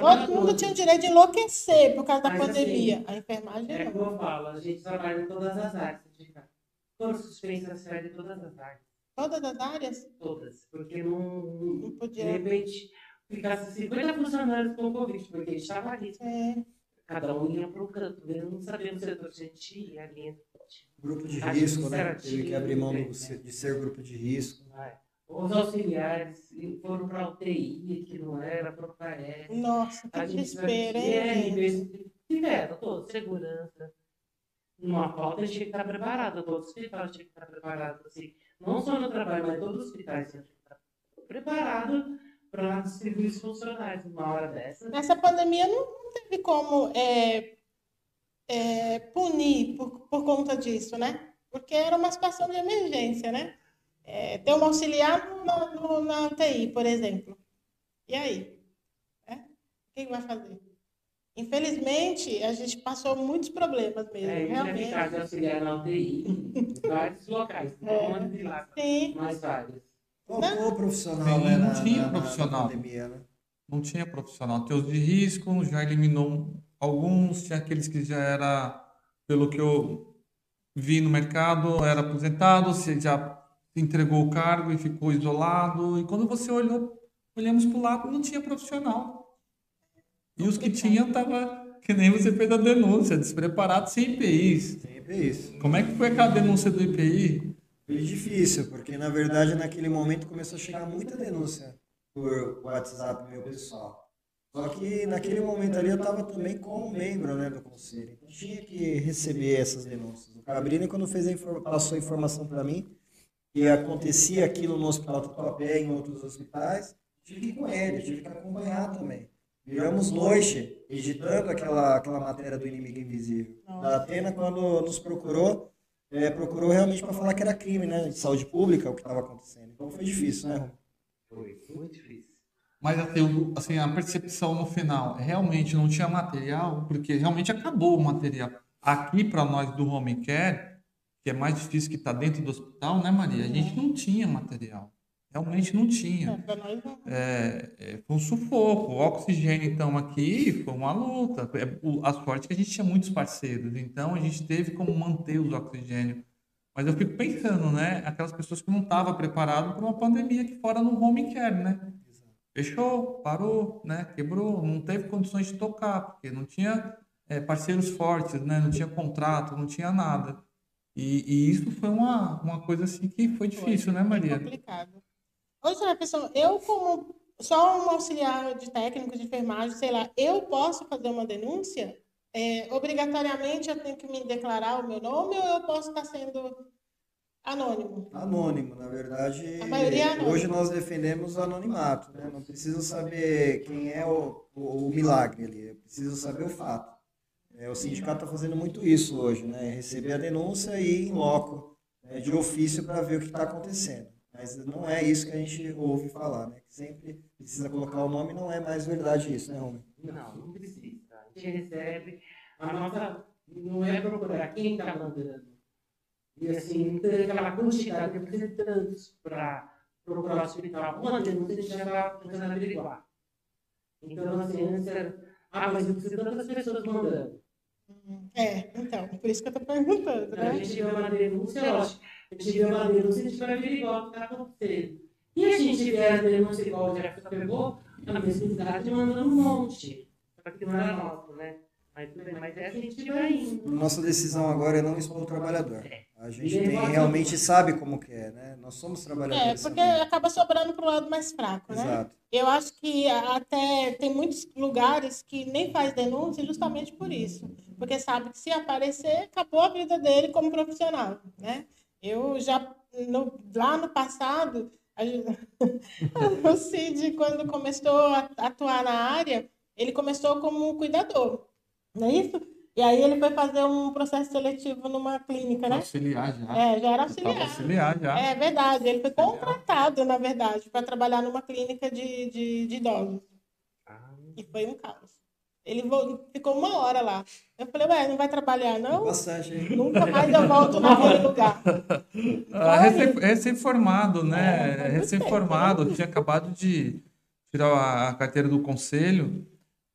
Todo mundo tinha o direito de enlouquecer por causa da Mas, assim, pandemia. Assim, a enfermagem é não. É como eu falo, a gente trabalha em todas as áreas. Todas suspensas de todas as áreas. Todas as áreas? Todas. Porque não, não podia. De repente, ficasse 50 funcionários com Covid, porque eles estavam ali. É. Cada um ia para um canto, não sabendo se a gente ia ali. Grupo de risco, né? Teve que abrir mão de ser grupo de risco. Vai. Os auxiliares foram para a UTI, que não era, para o PAES. Nossa, que desespero, hein? Tiveram todos, segurança. Numa falta, tinha que estar preparado, todo hospital tinha que estar preparado. Assim, não só no trabalho, mas todos os hospitais tinham que estar preparados para distribuir os funcionários numa hora dessa. Nessa pandemia não, não teve como é, é, punir por, por conta disso, né? Porque era uma situação de emergência, né? É, ter um auxiliar no, no, na UTI, por exemplo. E aí? É? O que vai fazer? Infelizmente, a gente passou muitos problemas mesmo. É, realmente. de auxiliar na UTI, vários locais, É. não de lá, Sim. mas vários. Faltou profissional, Sim, né? não na- tinha na- na profissional. pandemia, né? Não tinha profissional. Tem os de risco, já eliminou alguns, tinha aqueles que já era, pelo que eu vi no mercado, era aposentado, você já entregou o cargo e ficou isolado. E quando você olhou, olhamos para o lado, não tinha profissional. E os que tinham tava que nem você fez a denúncia, despreparado sem IPIs. Sempre isso. Como é que foi aquela denúncia do IPI? Foi difícil, porque na verdade naquele momento começou a chegar muita denúncia por WhatsApp meu pessoal. Só que naquele momento ali eu estava também como membro né, do conselho. Então tinha que receber essas denúncias. O Cabrini, quando fez a infor- passou a informação para mim que acontecia aquilo no Hospital Tatuapé e em outros hospitais, tive que ir com ele, tive que acompanhar também. Viramos noite editando aquela, aquela matéria do Inimigo Invisível. A Atena, quando nos procurou, é, procurou realmente para falar que era crime, né? De saúde pública o que estava acontecendo. Então foi difícil, né? Foi, foi muito difícil. Mas assim, assim, a percepção no final, realmente não tinha material, porque realmente acabou o material. Aqui, para nós do home care, que é mais difícil que está dentro do hospital, né, Maria? A gente não tinha material. Realmente não tinha. É, é, foi um sufoco. O oxigênio, então, aqui foi uma luta. É, A sorte é que a gente tinha muitos parceiros, então a gente teve como manter os oxigênio. Mas eu fico pensando, né? Aquelas pessoas que não estavam preparadas para uma pandemia aqui fora no home care, né? Fechou, parou, né? Quebrou, não teve condições de tocar, porque não tinha é, parceiros fortes, né? Não tinha contrato, não tinha nada. E, e isso foi uma, uma coisa assim que foi difícil, né, Foi Maria? complicado. Senhora pessoa, eu como só um auxiliar de técnico de enfermagem, sei lá, eu posso fazer uma denúncia? É, obrigatoriamente eu tenho que me declarar o meu nome ou eu posso estar sendo anônimo? Anônimo, na verdade. A maioria é anônimo. Hoje nós defendemos o anonimato, né? Não preciso saber quem é o, o, o milagre ali, eu preciso saber o fato. É, o sindicato está fazendo muito isso hoje, né? Receber a denúncia e ir em loco, né, de ofício para ver o que está acontecendo. Mas não é isso que a gente ouve falar, né? Que sempre precisa colocar o nome, não é mais verdade isso, né, Romy? Não, não precisa. A gente recebe, a nossa não é procurar quem está mandando. E assim, tem aquela quantidade de representantes para procurar o hospital. Uma denúncia a gente já está tentando averiguar. Então, assim, antes era, ah, mas eu preciso de tantas pessoas mandando. É, então, por isso que eu estou perguntando, Então, a né? gente vê uma denúncia, lógico, a gente vê uma denúncia, a gente vai averiguar o que está acontecendo. E a gente vê a denúncia igual o Jefferson pegou, na mesma idade, mandando um monte. Só que não era nosso, né? Mas tudo bem, mas essa a gente vai indo. Nossa decisão agora é não expor o trabalhador. A gente tem, realmente sabe como que é, né? Nós somos É, trabalhadores porque também. acaba sobrando para o lado mais fraco, né? Exato. Eu acho que até tem muitos lugares que nem faz denúncia justamente por isso. Porque sabe que se aparecer, acabou a vida dele como profissional, né? Eu já, no- lá no passado, a o Cid, quando começou a atuar na área, ele começou como cuidador, não é isso? E aí ele foi fazer um processo seletivo numa clínica, né? Auxiliar já. É, já era auxiliar. auxiliar já. É verdade, ele foi contratado, na verdade, para trabalhar numa clínica de, de, de idosos. Ah, E foi um caos. Ele ficou uma hora lá. Eu falei, ué, não vai trabalhar, não? Hein? Nunca mais eu volto naquele lugar. Ah, recém- Recém-formado, É, né? muito Recém-formado, tinha acabado de tirar a- a carteira do conselho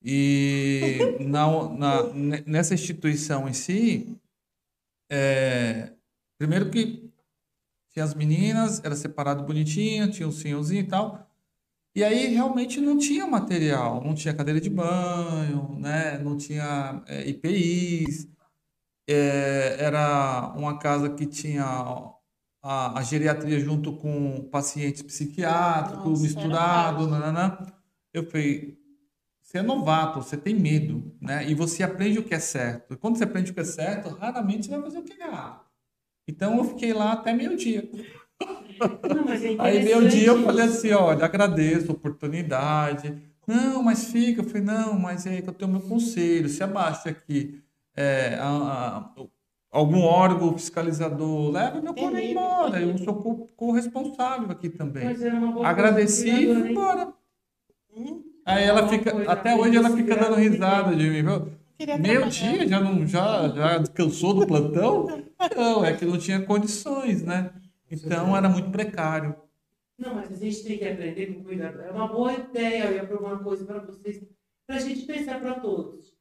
e na, na- ne- nessa instituição em si, é, primeiro que tinha as meninas, era separado bonitinho, tinha o senhorzinho e tal, e aí realmente não tinha material, não tinha cadeira de banho, né? Não tinha é, IPIs, é, era uma casa que tinha a, a geriatria junto com pacientes psiquiátricos, Nossa, misturado, era nananã. Eu falei, você é novato, você tem medo, né? E você aprende o que é certo. E quando você aprende o que é certo, raramente você vai fazer o que é errado. Então eu fiquei lá até meio-dia. É Aí meu dia eu falei assim, olha, agradeço a oportunidade. Não, mas fica. Eu falei, não, mas é que eu tenho meu conselho. Se abaixo aqui é, a- a- algum órgão fiscalizador, leva meu Terrível, embora. Eu sou co- corresponsável aqui também. Boa Agradeci e fui embora. Hum, Aí ela fica, até hoje ela fica dando risada de mim. Meu trabalhar. dia já não já, já cansou do plantão? Não, é que não tinha condições, né? Então era muito precário. Não, mas a gente tem que aprender com cuidado. É uma boa ideia, eu ia propor uma coisa para vocês, para a gente pensar para todos.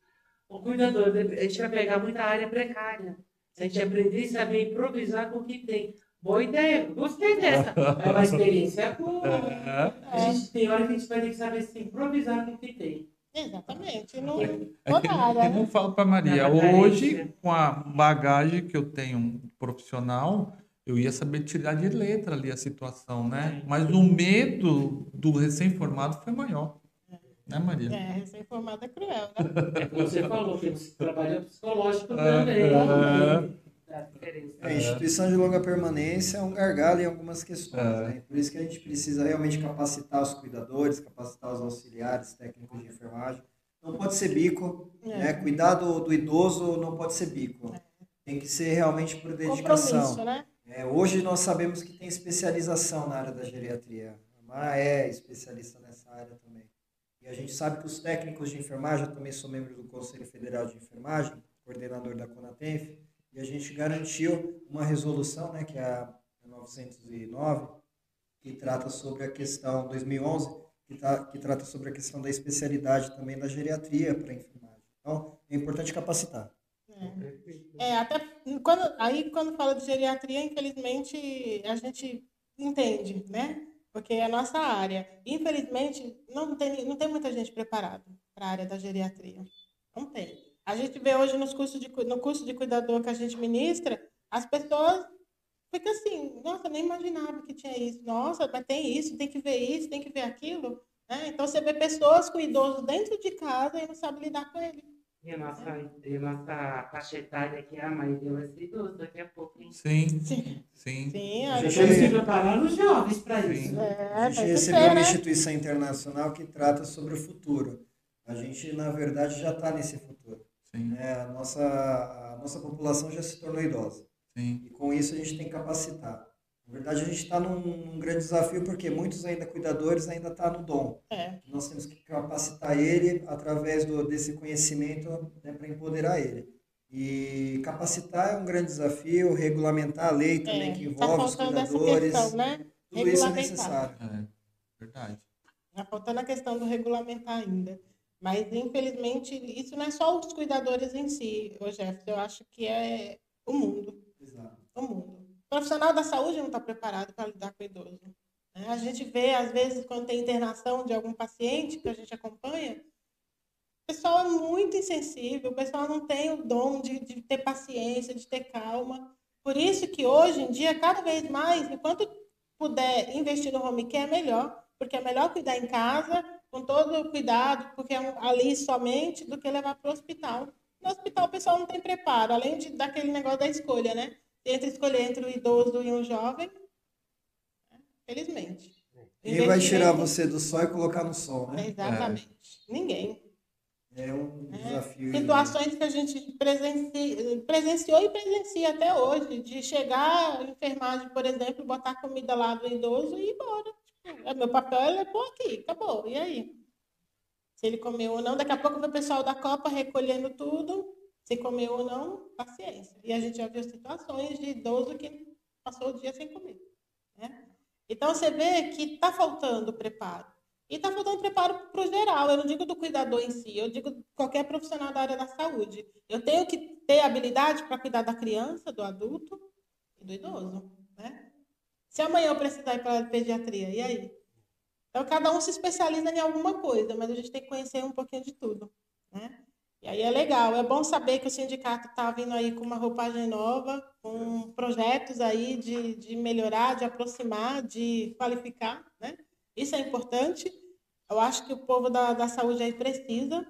O cuidador, a gente vai pegar muita área precária. Se a gente aprender e saber improvisar com o que tem. Boa ideia, gostei dessa. É uma experiência boa. É, A gente tem hora que a gente vai ter que saber se improvisar com o que tem. Exatamente. Não, é que, toda área. eu não falo para Maria. Hoje, com a bagagem que eu tenho profissional, eu ia saber tirar de letra ali a situação, né? Mas o medo do recém-formado foi maior. Né, Maria? É, recém-formada é cruel, né? É como você falou, temos trabalho psicológico É, também. é. A instituição de longa permanência é um gargalo em algumas questões. É. né? Por isso que a gente precisa realmente capacitar os cuidadores, capacitar os auxiliares, técnicos de enfermagem. Não pode ser bico. É. Né? Cuidar do, do idoso não pode ser bico. Tem que ser realmente por dedicação. Né? É, hoje nós sabemos que tem especialização na área da geriatria. A Má é especialista nessa área também. E a gente sabe que os técnicos de enfermagem, eu também sou membro do Conselho Federal de Enfermagem, coordenador da Conatenf, e a gente garantiu uma resolução, né, que é a 909, que trata sobre a questão, 2011, que, tá, que trata sobre a questão da especialidade também da geriatria para enfermagem. Então, é importante capacitar. É, até quando, aí quando fala de geriatria, infelizmente a gente entende, né? Porque é a nossa área. Infelizmente, não tem, não tem muita gente preparada para a área da geriatria. Não tem. A gente vê hoje nos cursos de, no curso de cuidador que a gente ministra, as pessoas ficam assim, nossa, nem imaginava que tinha isso. Nossa, mas tem isso, tem que ver isso, tem que ver aquilo. né? Então você vê pessoas com idosos dentro de casa e não sabe lidar com ele. E a nossa, e a nossa faixa etária aqui, a maioria vai ser idoso daqui a pouco, hein? Sim, Sim, sim. sim. A a gente- Temos que preparar os jovens para isso. É, A gente tem recebeu ser, uma né? instituição internacional que trata sobre o futuro. A gente, na verdade, já está nesse futuro. Sim, né? A, nossa, a nossa população já se tornou idosa. sim. E com isso a gente tem que capacitar. Na verdade, a gente está num, num grande desafio porque muitos ainda cuidadores ainda estão no dom. É, Nós temos que capacitar ele através do, desse conhecimento né, para empoderar ele. E capacitar é um grande desafio, regulamentar a lei também que é, tá envolve os faltando essa cuidadores. questão, né? Tudo isso é necessário. É, verdade. Tá faltando a questão do regulamentar ainda. Mas, infelizmente, isso não é só os cuidadores em si, ô Jefferson. Eu acho que é o mundo. Exato. O mundo. O profissional da saúde não está preparado para lidar com o idoso. né? A gente vê, às vezes, quando tem internação de algum paciente que a gente acompanha, o pessoal é muito insensível, o pessoal não tem o dom de, de ter paciência, de ter calma. Por isso que hoje em dia, cada vez mais, enquanto puder investir no home care, é melhor. Porque é melhor cuidar em casa, com todo o cuidado, porque é um- ali somente, do que levar para o hospital. No hospital o pessoal não tem preparo, além de, daquele negócio da escolha, né? Entre escolher entre o idoso e um jovem, né? felizmente. Quem vai tirar você do sol e colocar no sol, né? Exatamente. Ninguém. É um É. desafio. Situações que a gente presenci- presenciou e presencia até hoje, de chegar à enfermagem, por exemplo, botar comida lá do idoso e ir embora. É meu papel é pôr aqui, acabou. E aí? Se ele comeu ou não, daqui a pouco vem o pessoal da Copa recolhendo tudo, se comeu ou não, paciência. E a gente já viu situações de idoso que passou o dia sem comer. né? Então você vê que está faltando preparo. E está faltando preparo para o geral. Eu não digo do cuidador em si, eu digo qualquer profissional da área da saúde. Eu tenho que ter habilidade para cuidar da criança, do adulto e do idoso. Né? Se amanhã eu precisar ir para pediatria, e aí? Então, cada um se especializa em alguma coisa, mas a gente tem que conhecer um pouquinho de tudo. Né? E aí é legal, é bom saber que o sindicato está vindo aí com uma roupagem nova, com projetos aí de, de melhorar, de aproximar, de qualificar, né? Isso é importante. Eu acho que o povo da, da saúde aí precisa,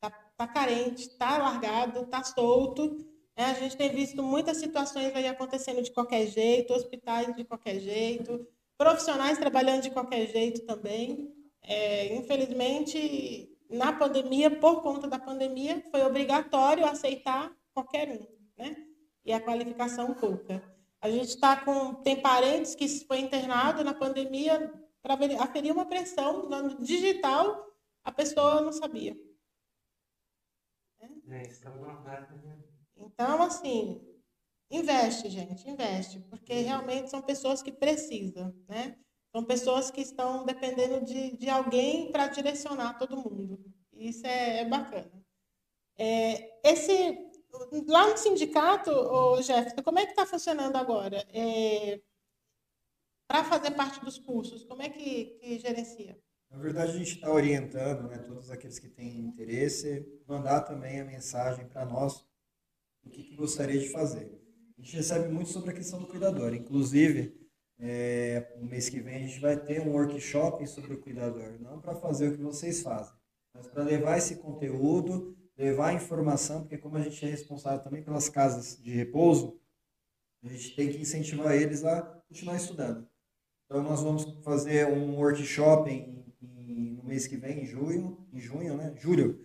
tá, tá carente, tá largado, tá solto, É, a gente tem visto muitas situações aí acontecendo de qualquer jeito, hospitais de qualquer jeito, profissionais trabalhando de qualquer jeito também. É, infelizmente, na pandemia, por conta da pandemia, foi obrigatório aceitar qualquer um, né? E a qualificação pouca. A gente está com tem parentes que foi internado na pandemia para aferir uma pressão no digital, a pessoa não sabia. É, isso é né? Então, assim, investe, gente, investe, porque realmente são pessoas que precisam, né? São pessoas que estão dependendo de, de alguém para direcionar todo mundo. Isso é, é bacana. É, esse, lá no sindicato, o Jefferson, como é que está funcionando agora? É, para fazer parte dos cursos, como é que, que gerencia? Na verdade, a gente está orientando né, todos aqueles que têm interesse, mandar também a mensagem para nós o que, que, gostaria de fazer. A gente recebe muito sobre a questão do cuidador. Inclusive, é, no mês que vem, a gente vai ter um workshop sobre o cuidador. Não para fazer o que vocês fazem, mas para levar esse conteúdo, levar a informação, porque como a gente é responsável também pelas casas de repouso, a gente tem que incentivar eles a continuar estudando. Então, nós vamos fazer um workshop em, em, no mês que vem, em junho, em junho, né? Julho,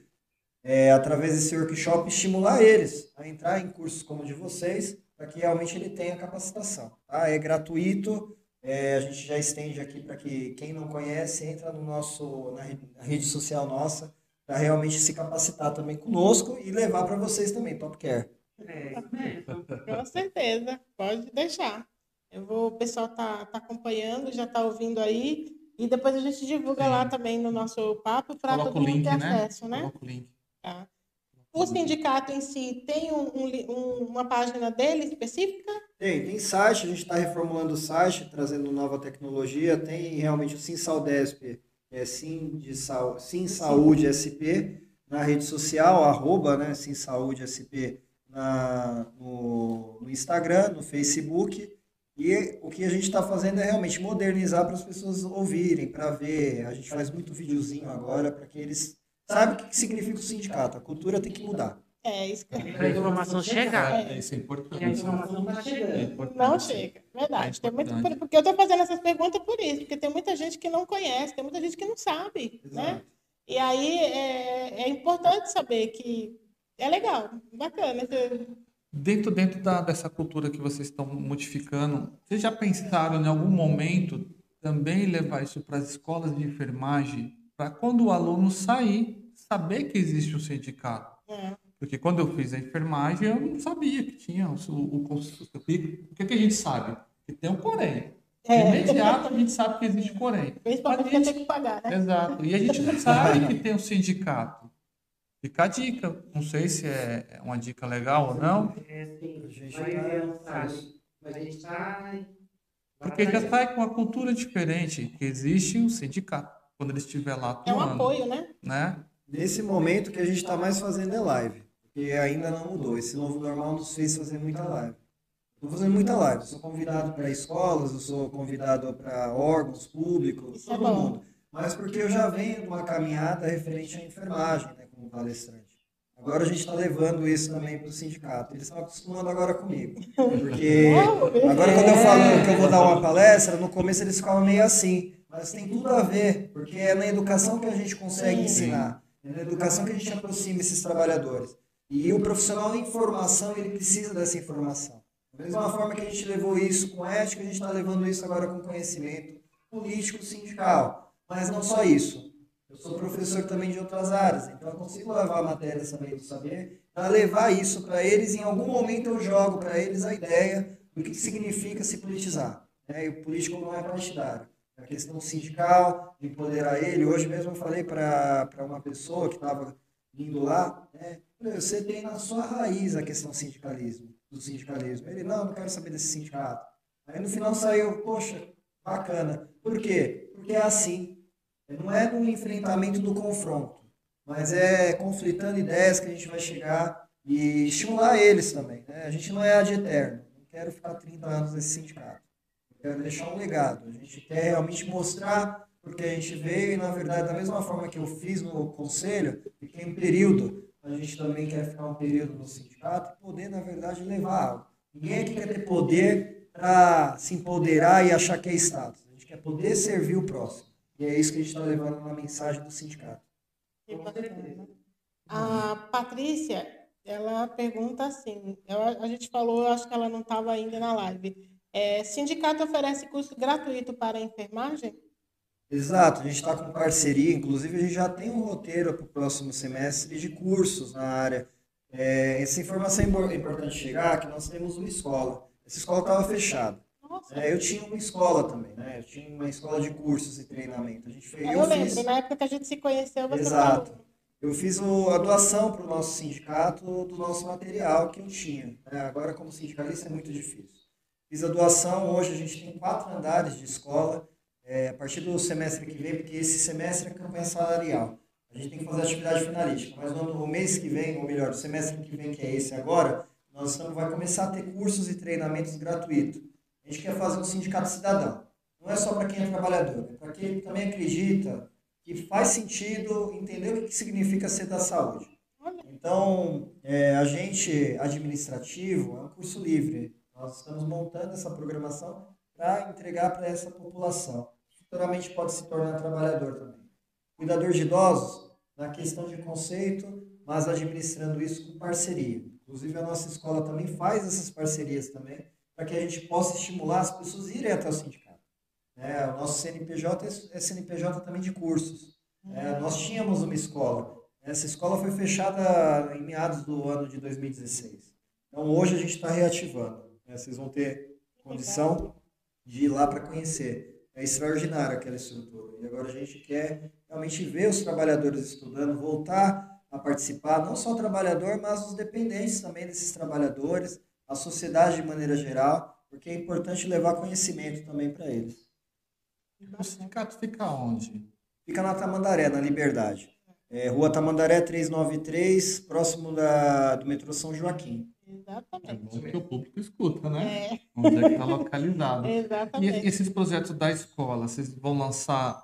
é, através desse workshop, estimular eles a entrar em cursos como o de vocês, para que realmente ele tenha capacitação. Tá? É gratuito, é, a gente já estende aqui para que quem não conhece entra no nosso, na rede, na rede social nossa, para realmente se capacitar também conosco e levar para vocês também, Top Care. É, com certeza, pode deixar. Eu vou, o pessoal tá, tá acompanhando, já tá ouvindo aí. E depois a gente divulga Sim. lá também no nosso papo para todo mundo link, ter né? acesso, né? Coloca o link. Tá. O sindicato em si tem um, um, uma página dele específica? Tem, tem site, a gente está reformulando o site, trazendo nova tecnologia. Tem realmente o SimSaudesp, é Sim, de Sal, Sim Saúde SP, na rede social, arroba, né, Sim Saúde SP, na, no, no Instagram, no Facebook. E o que a gente está fazendo é realmente modernizar para as pessoas ouvirem, para ver. A gente faz muito videozinho agora para que eles saibam o que significa o sindicato. A cultura tem que mudar. É, isso que Para a informação chegar. É, isso é importante. E a informação está chegando. É não chega, verdade. É tem muito, porque eu estou fazendo essas perguntas por isso, porque tem muita gente que não conhece, tem muita gente que não sabe. Né? E aí é, é importante saber que é legal, bacana. Dentro, dentro da, dessa cultura que vocês estão modificando, vocês já pensaram em algum momento também levar isso para as escolas de enfermagem, para quando o aluno sair, saber que existe um sindicato? É. Porque quando eu fiz a enfermagem, eu não sabia que tinha o, o, o, o que, que a gente sabe? Que tem o Corém. É. imediato a gente sabe que existe Corém. Principalmente gente... tem que pagar, né? Exato. E a gente não sabe que tem um sindicato. Fica a dica. Não sei se é uma dica legal ou não. É, sim. A gente vai Mas a gente está. Porque já sai com uma cultura diferente, que existe um sindicato, quando ele estiver lá atuando. É um apoio, né? né? Nesse momento que a gente está mais fazendo é live, porque ainda não mudou. Esse novo normal nos fez fazer muita live. Estou fazendo muita live. Eu sou convidado para escolas, eu sou convidado para órgãos públicos, é todo é mundo. Mas porque eu já venho de uma caminhada referente à enfermagem, né? como palestrante. Agora a gente está levando isso também para o sindicato. Eles estão acostumando agora comigo. Porque agora quando eu falo que eu vou dar uma palestra, no começo eles ficavam meio assim. Mas tem tudo a ver, porque é na educação que a gente consegue ensinar. É na educação que a gente aproxima esses trabalhadores. E o profissional em formação, ele precisa dessa informação. Da mesma forma que a gente levou isso com ética, a gente está levando isso agora com conhecimento político sindical. Mas não só isso. Eu sou professor também de outras áreas, então eu consigo levar a matéria também do saber para levar isso para eles. Em algum momento eu jogo para eles a ideia do que significa se politizar. Né? E o político não é partidário. A questão sindical, de empoderar ele. Hoje mesmo eu falei para uma pessoa que estava indo lá, né? você tem na sua raiz a questão sindicalismo, do sindicalismo. Ele, não, não quero saber desse sindicato. Aí no final saiu, poxa, bacana. Por quê? Porque é assim. Não é no enfrentamento do confronto, mas é conflitando ideias que a gente vai chegar e estimular eles também. Né? A gente não é ad eterno. Não quero ficar 30 anos nesse sindicato. Quero deixar um legado. A gente quer realmente mostrar porque a gente veio e, na verdade, da mesma forma que eu fiz no conselho, fiquei um período a gente também quer ficar um período no sindicato e poder, na verdade, levar. Ninguém aqui quer ter poder para se empoderar e achar que é status. A gente quer poder servir o próximo. E é isso que a gente está levando na mensagem do sindicato. A Patrícia, ela pergunta assim, a gente falou, acho que ela não estava ainda na live. É, sindicato oferece curso gratuito para enfermagem? Exato, a gente está com parceria, inclusive a gente já tem um roteiro para o próximo semestre de cursos na área. É, essa informação é importante chegar, que nós temos uma escola. Essa escola estava fechada. É, eu tinha uma escola também, né? Eu tinha uma escola de cursos e treinamento. A gente fez, eu, eu lembro, fiz... na época que a gente se conheceu, você Exato. Falou. Eu fiz o, a doação para o nosso sindicato do nosso material que eu tinha. Né? Agora, como sindicalista, é muito difícil. Fiz a doação, hoje a gente tem quatro andares de escola, é, a partir do semestre que vem, porque esse semestre é campanha salarial. A gente tem que fazer atividade finalística, mas no, no mês que vem, ou melhor, o semestre que vem, que é esse agora, nós estamos, vai começar a ter cursos e treinamentos gratuitos. A gente quer fazer um sindicato cidadão. Não é só para quem é trabalhador, é para quem também acredita que faz sentido entender o que significa ser da saúde. Então, é, a gente administrativo é um curso livre. Nós estamos montando essa programação para entregar para essa população futuramente pode se tornar trabalhador também. Cuidador de idosos, na questão de conceito, mas administrando isso com parceria. Inclusive, a nossa escola também faz essas parcerias também, para que a gente possa estimular as pessoas a irem até o sindicato. É, o nosso CNPJ é CNPJ também de cursos. É, nós tínhamos uma escola. Essa escola foi fechada em meados do ano de 2016. Então, hoje a gente está reativando. Né? Vocês vão ter condição de ir lá para conhecer. É extraordinária aquela estrutura. E agora a gente quer realmente ver os trabalhadores estudando, voltar a participar, não só o trabalhador, mas os dependentes também desses trabalhadores, a sociedade de maneira geral, porque é importante levar conhecimento também para eles. O sindicato fica onde? Fica na Tamandaré, na Liberdade. É, Rua Tamandaré 393, próximo da, do metrô São Joaquim. Exatamente. É bom que o público escuta, né? É. Onde é que está localizado. Exatamente. E esses projetos da escola, vocês vão lançar,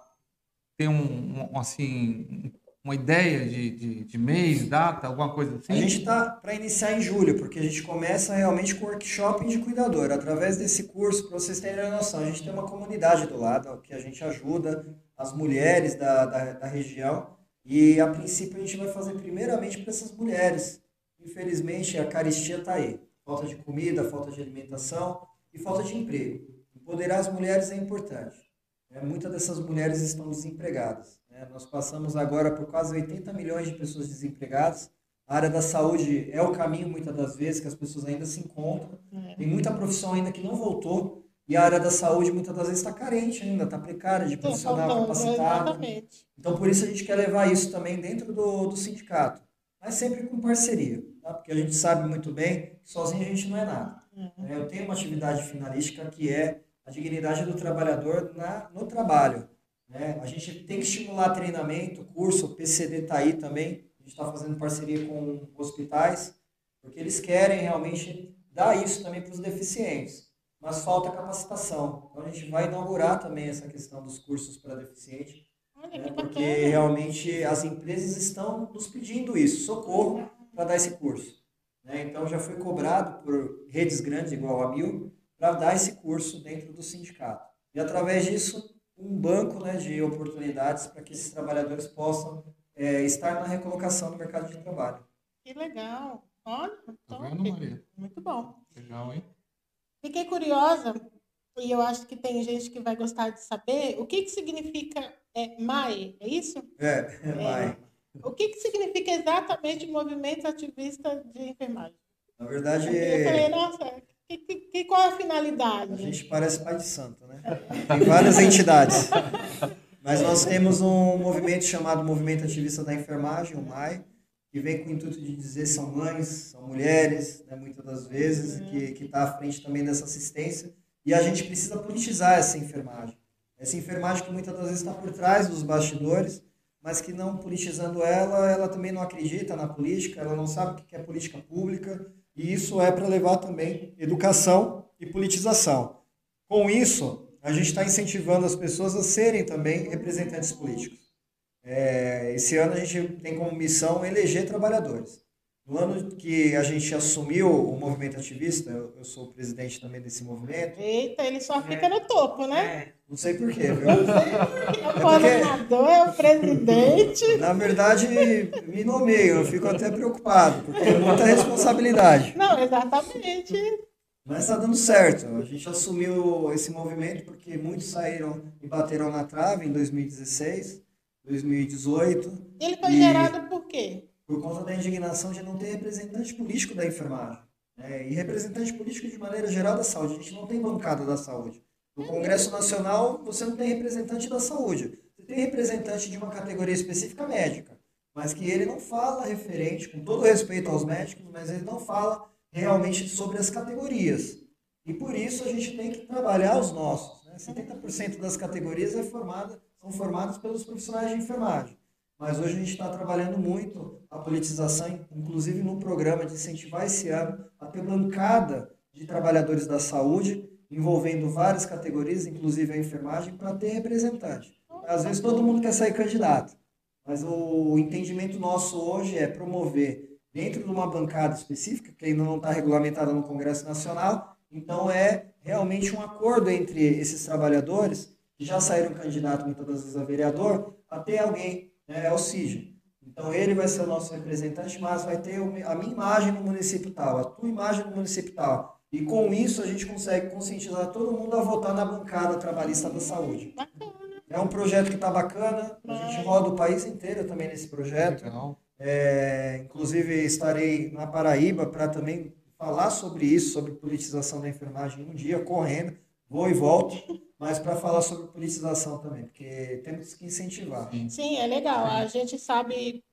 tem um, um assim, uma ideia de, de, de, mês, data, alguma coisa assim? A gente está para iniciar em julho, porque a gente começa realmente com workshop de cuidador. Através desse curso, para vocês terem a noção, a gente tem uma comunidade do lado que a gente ajuda as mulheres da, da, da região. E a princípio a gente vai fazer primeiramente para essas mulheres infelizmente, a caristia está aí. Falta de comida, falta de alimentação e falta de emprego. Empoderar as mulheres é importante. É, muitas dessas mulheres estão desempregadas. Né? Nós passamos agora por quase 80 milhões de pessoas desempregadas. A área da saúde é o caminho, muitas das vezes, que as pessoas ainda se encontram. É. Tem muita profissão ainda que não voltou. E a área da saúde, muitas das vezes, está carente ainda, está precária de profissional capacitado. Exatamente. Então, por isso, a gente quer levar isso também dentro do, do sindicato. Mas sempre com parceria tá? porque a gente sabe muito bem que sozinho a gente não é nada. Uhum. É, eu tenho uma atividade finalística que é a dignidade do trabalhador na, no trabalho. Né? A gente tem que estimular treinamento, curso, o PCD está aí também, a gente está fazendo parceria com hospitais, porque eles querem realmente dar isso também para os deficientes, mas falta capacitação. Então a gente vai inaugurar também essa questão dos cursos para deficiente, né? porque realmente as empresas estão nos pedindo isso, socorro, para dar esse curso. Né? Então já foi cobrado por redes grandes igual a Mil para dar esse curso dentro do sindicato. E através disso, um banco né, de oportunidades para que esses trabalhadores possam é, estar na recolocação no mercado de trabalho. Que legal! Olha, tá vendo, Maria? Muito bom. Legal, hein? Fiquei curiosa, e eu acho que tem gente que vai gostar de saber, o que, que significa é, MAE, é isso? É, é MAE. O que, que significa exatamente movimento ativista de enfermagem? Na verdade. Eu falei, nossa, que, que, qual é a finalidade? A gente parece pai de santo, né? Tem várias entidades. Mas nós temos um movimento chamado Movimento Ativista da Enfermagem, o MAI, que vem com o intuito de dizer são mães, são mulheres, né, muitas das vezes, uhum. que está à frente também dessa assistência. E a gente precisa politizar essa enfermagem. Essa enfermagem que muitas das vezes está por trás dos bastidores, mas que não politizando ela, ela também não acredita na política, ela não sabe o que é política pública, e isso é para levar também educação e politização. Com isso, a gente está incentivando as pessoas a serem também representantes políticos. É, esse ano a gente tem como missão eleger trabalhadores. No ano que a gente assumiu o movimento ativista, eu, eu sou o presidente também desse movimento. Eita, ele só fica no topo, né? É. Não sei porquê, viu? É o coordenador, é o presidente. Na verdade, me nomeio, eu fico até preocupado, porque é muita responsabilidade. Não, exatamente. Mas está dando certo. A gente assumiu esse movimento porque muitos saíram e bateram na trave em 2016, 2018, Ele foi E- gerado por quê? por conta da indignação de não ter representante político da enfermagem. né? E representante político de maneira geral da saúde. A gente não tem bancada da saúde. No Congresso Nacional, você não tem representante da saúde. Você tem representante de uma categoria específica médica, mas que ele não fala referente, com todo respeito aos médicos, mas ele não fala realmente sobre as categorias. E por isso a gente tem que trabalhar os nossos. Né? 70% das categorias é formada, são formadas pelos profissionais de enfermagem. Mas hoje a gente está trabalhando muito a politização, inclusive no programa de incentivar esse ano a ter bancada de trabalhadores da saúde, envolvendo várias categorias, inclusive a enfermagem, para ter representante. Às vezes todo mundo quer sair candidato, mas o entendimento nosso hoje é promover dentro de uma bancada específica, que ainda não está regulamentada no Congresso Nacional, então é realmente um acordo entre esses trabalhadores, que já saíram candidato muitas das vezes a vereador, a ter alguém, né, é o CIG. Então ele vai ser o nosso representante, mas vai ter a minha imagem no município tal, a tua imagem no município tal. E com isso a gente consegue conscientizar todo mundo a votar na bancada trabalhista da saúde. É um projeto que está bacana, a gente roda o país inteiro também nesse projeto. É, inclusive estarei na Paraíba para também falar sobre isso, sobre politização da enfermagem um dia, correndo, vou e volto, mas para falar sobre politização também, porque temos que incentivar. Sim, é legal. A gente sabe,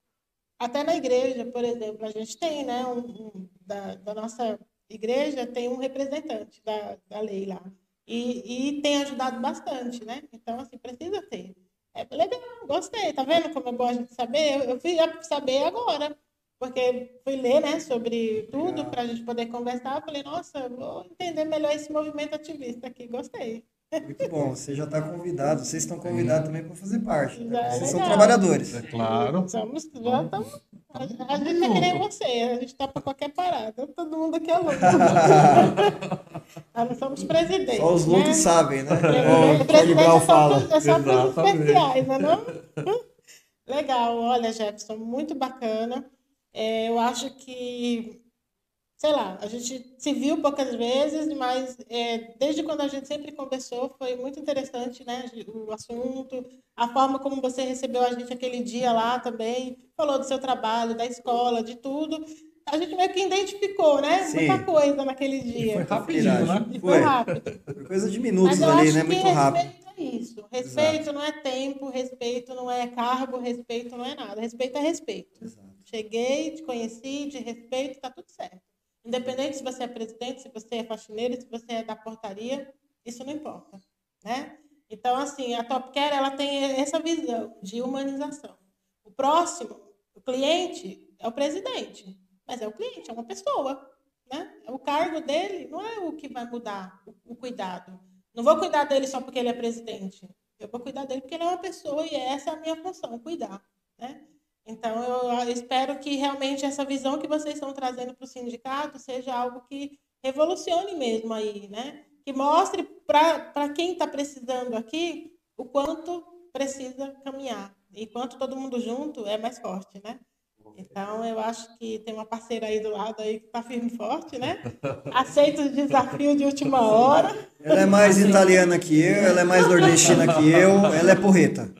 até na igreja, por exemplo, a gente tem, né, um, um- da, da nossa igreja tem um representante da, da lei lá. E, e tem ajudado bastante, né? Então, assim, precisa ter. É legal, gostei. Tá vendo como é bom a gente saber? Eu, eu fui saber agora, porque fui ler, né, sobre tudo para a gente poder conversar. Eu falei, nossa, vou entender melhor esse movimento ativista aqui. Gostei. Muito bom, você já está convidado, vocês estão convidados também para fazer parte. Tá? é Vocês são trabalhadores. É claro. Somos, já estamos. A gente é que nem você, a gente está para qualquer parada. Todo mundo aqui é louco. Nós não somos presidentes. Só os loucos né? sabem, né? Presidente- Charlie presidente é só É só para os especiais, não é? não? Legal, olha, Jefferson, muito bacana. É, eu acho que, sei lá, a gente se viu poucas vezes, mas é, desde quando a gente sempre conversou, foi muito interessante, né? O assunto, a forma como você recebeu a gente aquele dia lá também, falou do seu trabalho, da escola, de tudo. A gente meio que identificou, né? Sim. Muita coisa naquele E dia. foi rapidinho, né? E foi Foi. rápido. Foi coisa de minutos Mas eu ali, acho né? que Muito rápido. respeito é isso. Respeito não é tempo, respeito não é cargo, respeito não é nada. Respeito é respeito. Exato. Cheguei, te conheci, te respeito, tá tudo certo. Independente se você é presidente, se você é faxineiro, se você é da portaria, isso não importa, né? Então, assim, a Top Care, ela tem essa visão de humanização. O próximo, o cliente, é o presidente, mas é o cliente, é uma pessoa, né? O cargo dele não é o que vai mudar o, o cuidado. Não vou cuidar dele só porque ele é presidente. Eu vou cuidar dele porque ele é uma pessoa e essa é a minha função, cuidar, né? Então, eu espero que realmente essa visão que vocês estão trazendo para o sindicato seja algo que revolucione mesmo aí, né? Que mostre para quem está precisando aqui o quanto precisa caminhar. E quanto todo mundo junto é mais forte, né? Então, eu acho que tem uma parceira aí do lado aí que está firme e forte, né? Aceita o desafio de última hora. Ela é mais italiana que eu, ela é mais nordestina que eu, ela é porreta.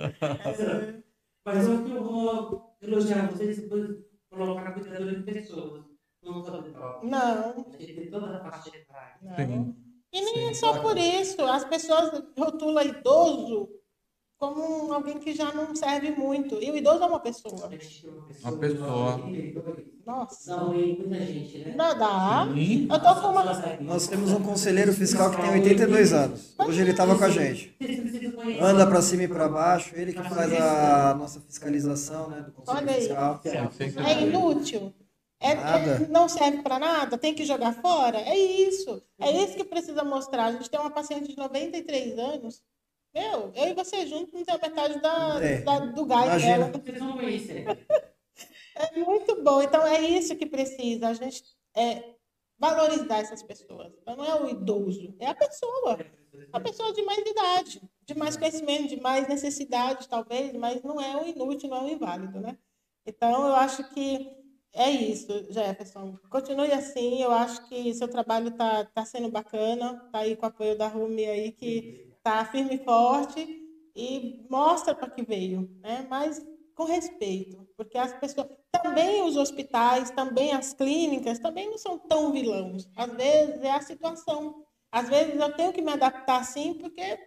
Mas eu, eu vou elogiar vocês e depois colocar a cuidadora de pessoas. Não só de troca. Não, A gente tem toda a faixa etária. não. E nem é só claro. por isso. As pessoas rotulam idoso como alguém que já não serve muito. E o idoso é uma pessoa. Uma pessoa. Nossa. Não, e muita gente, né? Sim. Eu tô com uma. Nós temos um conselheiro fiscal que tem 82 anos. Hoje ele estava com a gente. Anda para cima e para baixo, ele que faz a nossa fiscalização né, do conselho Olha aí. fiscal. Sim. É inútil. É, Nada. é- não serve para nada, tem que jogar fora. É isso. É isso que precisa mostrar. A gente tem uma paciente de 93 anos meu, eu e você juntos não tem a metade da, É. da- do gás Imagina. dela. Vocês vão conhecer. É muito bom. Então é isso que precisa. A gente é, valorizar essas pessoas. Então, não é o idoso, é a pessoa. A pessoa de mais idade, de mais conhecimento, de mais necessidade, talvez, mas não é o inútil, não é o inválido, né? Então, eu acho que é isso, Jefferson. Continue assim, eu acho que seu trabalho está tá sendo bacana, tá aí com o apoio da Rumi aí, que tá firme e forte e mostra para que veio, né? Mas com respeito, porque as pessoas, também os hospitais, também as clínicas, também não são tão vilãos. Às vezes é a situação. Às vezes eu tenho que me adaptar assim, porque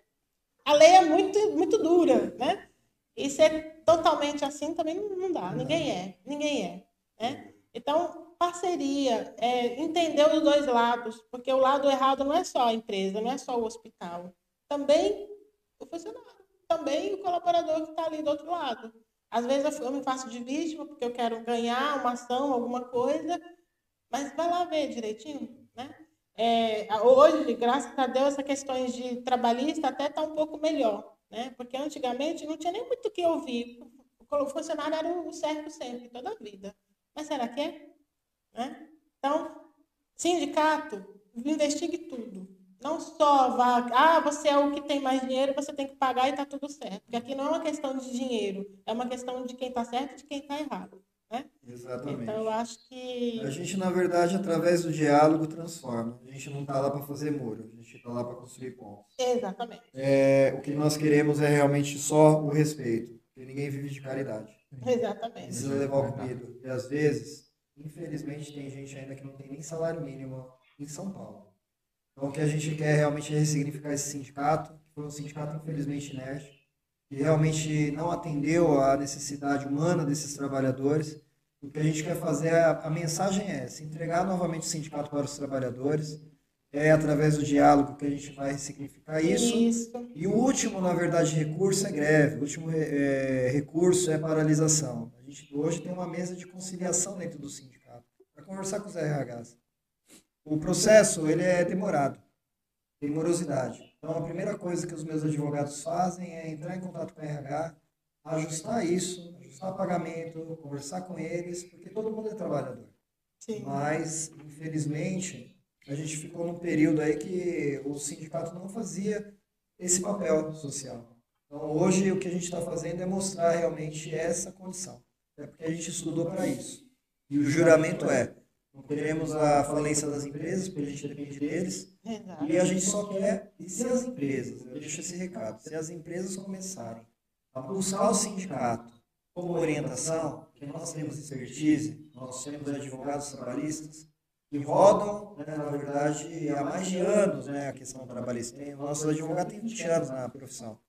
a lei é muito, muito dura, né? E ser totalmente assim também não, não dá. Ninguém é, ninguém é, né? Então, parceria, é, entender os dois lados, porque o lado errado não é só a empresa, não é só o hospital. Também o funcionário, também o colaborador que está ali do outro lado. Às vezes eu, me faço de vítima porque eu quero ganhar uma ação, alguma coisa, mas vai lá ver direitinho, né? É, hoje, graças a Deus, essas questões de trabalhista até está um pouco melhor, né? Porque antigamente não tinha nem muito o que ouvir. O funcionário era o certo sempre, toda a vida. Mas será que é? Né? Então, sindicato, investigue tudo. Não só vá, ah, você é o que tem mais dinheiro, você tem que pagar e está tudo certo. Porque aqui não é uma questão de dinheiro, é uma questão de quem está certo e de quem está errado. Né? Exatamente. Então, eu acho que. A gente, na verdade, através do diálogo, transforma. A gente não está lá para fazer muro, a gente está lá para construir pontos. Exatamente. É, o que nós queremos é realmente só o respeito, porque ninguém vive de caridade. Exatamente. Precisa levar o comido. E às vezes, infelizmente, tem gente ainda que não tem nem salário mínimo em São Paulo. Então, o que a gente quer realmente é ressignificar esse sindicato, que foi um sindicato, infelizmente, inerte, que realmente não atendeu à necessidade humana desses trabalhadores. O que a gente quer fazer, a, a mensagem é se entregar novamente o sindicato para os trabalhadores, é através do diálogo que a gente vai ressignificar isso. Isso. E o último, na verdade, recurso é greve, o último é, recurso é paralisação. A gente hoje tem uma mesa de conciliação dentro do sindicato para conversar com os RHs. O processo ele é demorado, tem morosidade. Então, a primeira coisa que os meus advogados fazem é entrar em contato com o RH, ajustar isso, ajustar o pagamento, conversar com eles, porque todo mundo é trabalhador. Sim. Mas, infelizmente, a gente ficou num período aí que o sindicato não fazia esse papel social. Então, hoje, o que a gente está fazendo é mostrar realmente essa condição. É porque a gente estudou para isso. E o juramento é: não queremos a falência das empresas, porque a gente depende deles, Exato. e a gente só quer, e se as empresas, eu deixo esse recado, se as empresas começarem a buscar o sindicato como orientação, que nós temos expertise, nós temos advogados trabalhistas, que rodam, né, na verdade, há mais de anos né, a questão trabalhista. O nosso advogado tem 20 anos na profissão.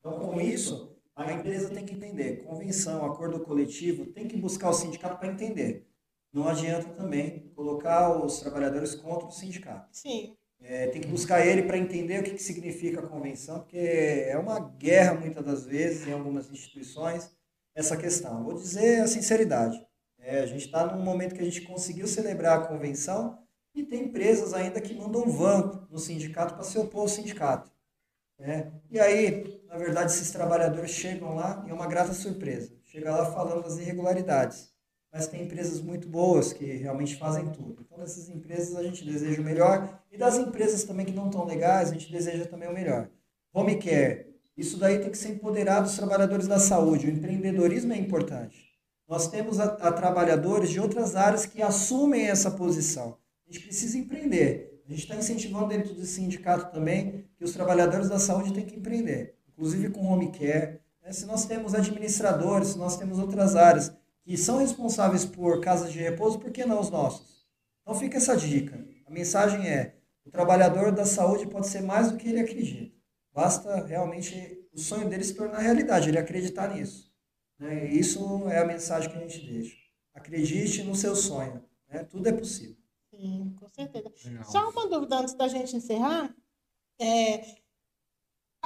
Então, com isso, a empresa tem que entender. Convenção, acordo coletivo, tem que buscar o sindicato para entender. Não adianta também colocar os trabalhadores contra o sindicato. Sim. É, tem que buscar ele para entender o que, que significa a convenção, porque é uma guerra, muitas das vezes, em algumas instituições, essa questão. Vou dizer a sinceridade. É, a gente está num momento que a gente conseguiu celebrar a convenção e tem empresas ainda que mandam van no sindicato para se opor ao sindicato. né? E aí, na verdade, esses trabalhadores chegam lá e é uma grata surpresa. Chega lá falando das irregularidades. Mas tem empresas muito boas que realmente fazem tudo. Então, dessas empresas a gente deseja o melhor. E das empresas também que não estão legais, a gente deseja também o melhor. Home care. Isso daí tem que ser empoderado os trabalhadores da saúde. O empreendedorismo é importante. Nós temos a, a trabalhadores de outras áreas que assumem essa posição. A gente precisa empreender. A gente está incentivando dentro do sindicato também que os trabalhadores da saúde têm que empreender, inclusive com home care. né? Se nós temos administradores, se nós temos outras áreas que são responsáveis por casas de repouso, por que não os nossos? Então fica essa dica. A mensagem é: o trabalhador da saúde pode ser mais do que ele acredita. Basta realmente o sonho dele se tornar realidade, ele acreditar nisso. né? E Isso é a mensagem que a gente deixa. Acredite no seu sonho. né? Tudo é possível. Sim, com certeza. Legal. Só uma dúvida antes da gente encerrar. É,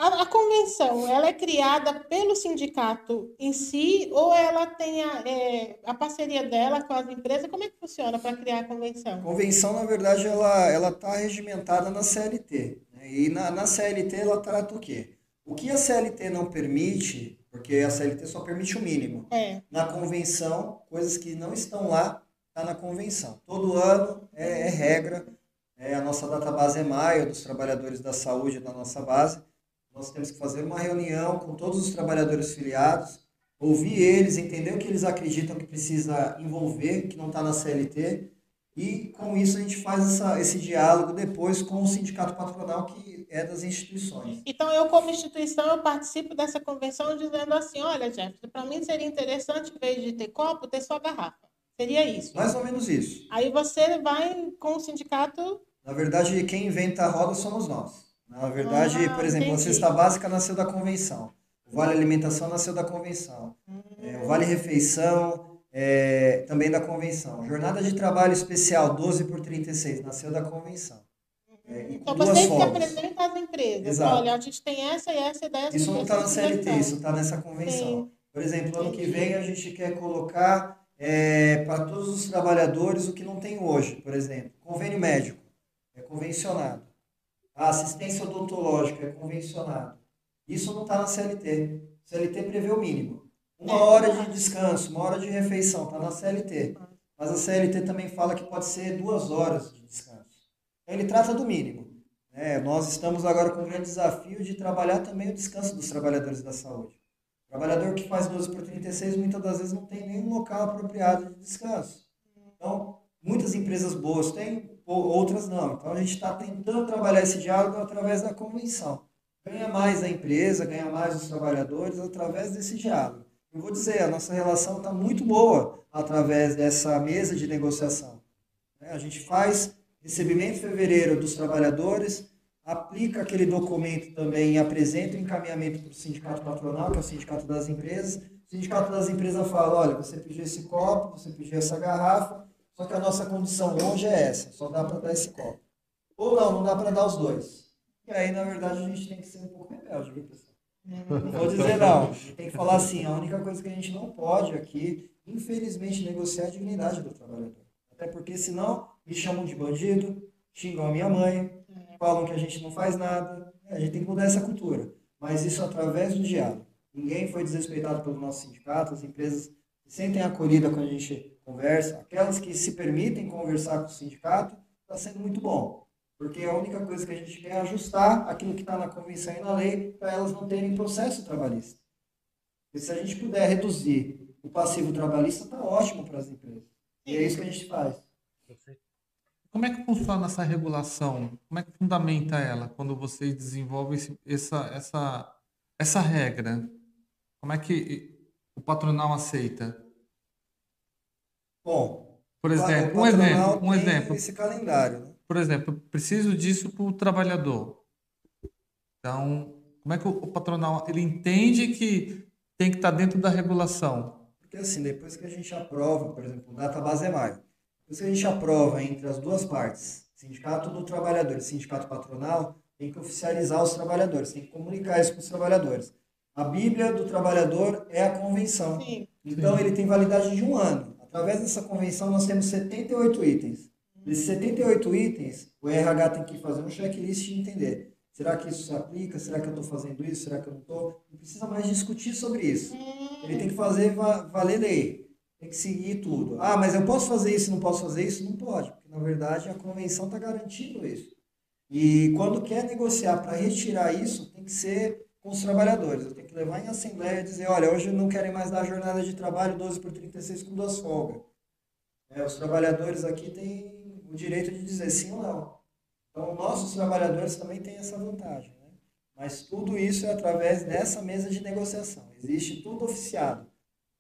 a, a convenção, ela é criada pelo sindicato em si ou ela tem a, é, a parceria dela com as empresas? Como é que funciona para criar a A convenção? convenção, na verdade, ela ela está regimentada na CLT. né? E na, na CLT ela trata o quê? O que a CLT não permite, porque a CLT só permite o mínimo. É. Na convenção, coisas que não estão lá, está na convenção. Todo ano é, é regra. É, a nossa database é maio dos trabalhadores da saúde da nossa base. Nós temos que fazer uma reunião com todos os trabalhadores filiados, ouvir eles, entender o que eles acreditam que precisa envolver, que não está na CLT, e com isso a gente faz essa, esse diálogo depois com o sindicato patronal que é das instituições. Então, eu, como instituição, eu participo dessa convenção dizendo assim, olha, Jefferson, para mim seria interessante, em vez de ter copo, ter só garrafa. Seria isso. Mais ou menos isso. Aí você vai com o sindicato... Na verdade, quem inventa a roda somos nós. Na verdade, Ah, por exemplo, a entendi. cesta básica nasceu da convenção. O Vale Alimentação nasceu da convenção. É, o Vale Refeição é, também da convenção. Jornada de trabalho especial 12 por 36 nasceu da convenção. É, e Então, vocês que folgas. apresentam às empresas. Exato. Olha, a gente tem essa e essa ideia. Isso não está na CLT, isso está nessa convenção. Sim. Por exemplo, ano que vem a gente quer colocar é, para todos os trabalhadores o que não tem hoje, por exemplo. Convênio médico é convencionado. A assistência odontológica é convencionado. Isso não está na CLT. CLT prevê o mínimo. Uma É, hora de descanso, uma hora de refeição, está na CLT. Mas a CLT também fala que pode ser duas horas de descanso. Então ele trata do mínimo. né? nós estamos agora com o grande desafio de trabalhar também o descanso dos trabalhadores da saúde. O trabalhador que faz 12 por 36 muitas das vezes não tem nenhum local apropriado de descanso. Então, muitas empresas boas têm, outras não. Então, a gente está tentando trabalhar esse diálogo através da convenção. Ganha mais a empresa, ganha mais os trabalhadores através desse diálogo. Eu vou dizer, a nossa relação está muito boa através dessa mesa de negociação. né? A gente faz recebimento em fevereiro dos trabalhadores, aplica aquele documento também e apresenta o encaminhamento para o sindicato patronal, que é o sindicato das empresas. O sindicato das empresas fala, olha, você pediu esse copo, você pediu essa garrafa, só que a nossa condição hoje é essa, só dá para dar esse copo. Ou não, não dá para dar os dois. E aí, na verdade, a gente tem que ser um pouco rebelde, viu, pessoal? Não vou dizer não. Tem que falar assim, a única coisa que a gente não pode aqui, infelizmente, negociar a dignidade do trabalhador. Até porque senão me chamam de bandido, xingam a minha mãe, falam que a gente não faz nada. É, A gente tem que mudar essa cultura. Mas isso através do diálogo. Ninguém foi desrespeitado pelo nosso sindicato, as empresas se sentem acolhidas quando a gente conversa. Aquelas que se permitem conversar com o sindicato, está sendo muito bom. Porque a única coisa que a gente quer é ajustar aquilo que está na convenção e na lei para elas não terem processo trabalhista. Porque se a gente puder reduzir o passivo trabalhista, está ótimo para as empresas. E é isso que a gente faz. Como é que funciona essa regulação? Como é que fundamenta ela quando vocês desenvolvem esse- essa, essa, essa regra? Como é que o patronal aceita? Bom, Por exemplo, um exemplo, um exemplo. esse calendário. Né? Por exemplo, preciso disso para o trabalhador. Então, como é que o, patronal ele entende que tem que estar dentro da regulação? Porque assim, depois que a gente aprova, por exemplo, o database é maio, depois que a gente aprova entre as duas partes, sindicato do trabalhador e sindicato patronal, tem que oficializar os trabalhadores, tem que comunicar isso para os trabalhadores. A Bíblia do trabalhador é a convenção. Sim. Então, ele tem validade de um ano. Através dessa convenção, nós temos 78 itens. Desses 78 itens, o RH tem que fazer um checklist e entender. Será que isso se aplica? Será que eu estou fazendo isso? Será que eu não estou? Não precisa mais discutir sobre isso. Ele tem que fazer va- valer lei. Tem que seguir tudo. Ah, mas eu posso fazer isso não posso fazer isso? Não pode. Porque, na verdade, a convenção está garantindo isso. E quando quer negociar para retirar isso, tem que ser com os trabalhadores. Eu tenho que levar em assembleia e dizer, olha, hoje não querem mais dar jornada de trabalho 12 por 36 com duas folgas. É, os trabalhadores aqui têm o direito de dizer sim ou não. Então, nossos trabalhadores também têm essa vantagem. Né? Mas tudo isso é através dessa mesa de negociação. Existe tudo oficiado.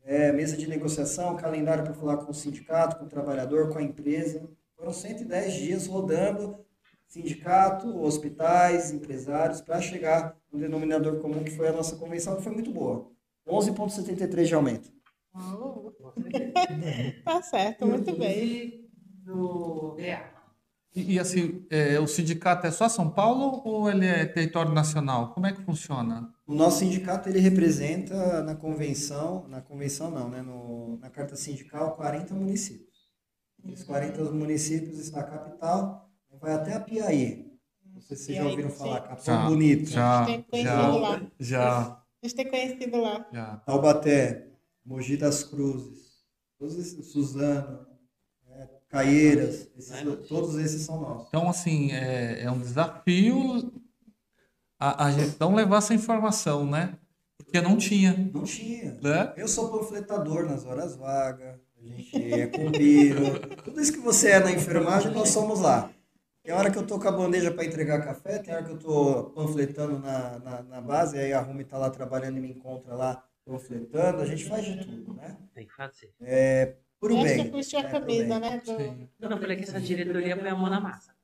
É, mesa de negociação, calendário para falar com o sindicato, com o trabalhador, com a empresa. Foram 110 dias rodando sindicato, hospitais, empresários, para chegar no denominador comum que foi a nossa convenção, que foi muito boa. 11,73 de aumento. Oh. tá certo, muito bem. E do. E, e, assim, é, o sindicato é só São Paulo ou ele é território nacional? Como é que funciona? O nosso sindicato ele representa na convenção, na convenção não, né, no, na carta sindical 40 municípios. Os 40 municípios está a capital, vai até a Piaí. Não sei se vocês já aí, ouviram falar, Capão Já, Bonito. Já, Tem conhecido já, lá. já, A gente tem conhecido lá. já. Taubaté, Mogi das Cruzes, Suzano, né, Caieiras, esses- todos esses são nossos. Então, assim, é, é um desafio a, a gente não levar essa informação, né? Porque não tinha, Não tinha. né? Eu sou panfletador nas horas vagas, a gente é combeiro, tudo isso que você é na enfermagem, nós somos lá. Tem hora que eu tô com a bandeja para entregar café, tem hora que eu tô panfletando na, na, na base, aí a Rumi tá lá trabalhando e me encontra lá panfletando, a gente faz de tudo, né? Tem que fazer. Por o Essa bem. vestiu a né, pro camisa, bem. né? do- Sim, eu falei que essa diretoria põe a mão na massa.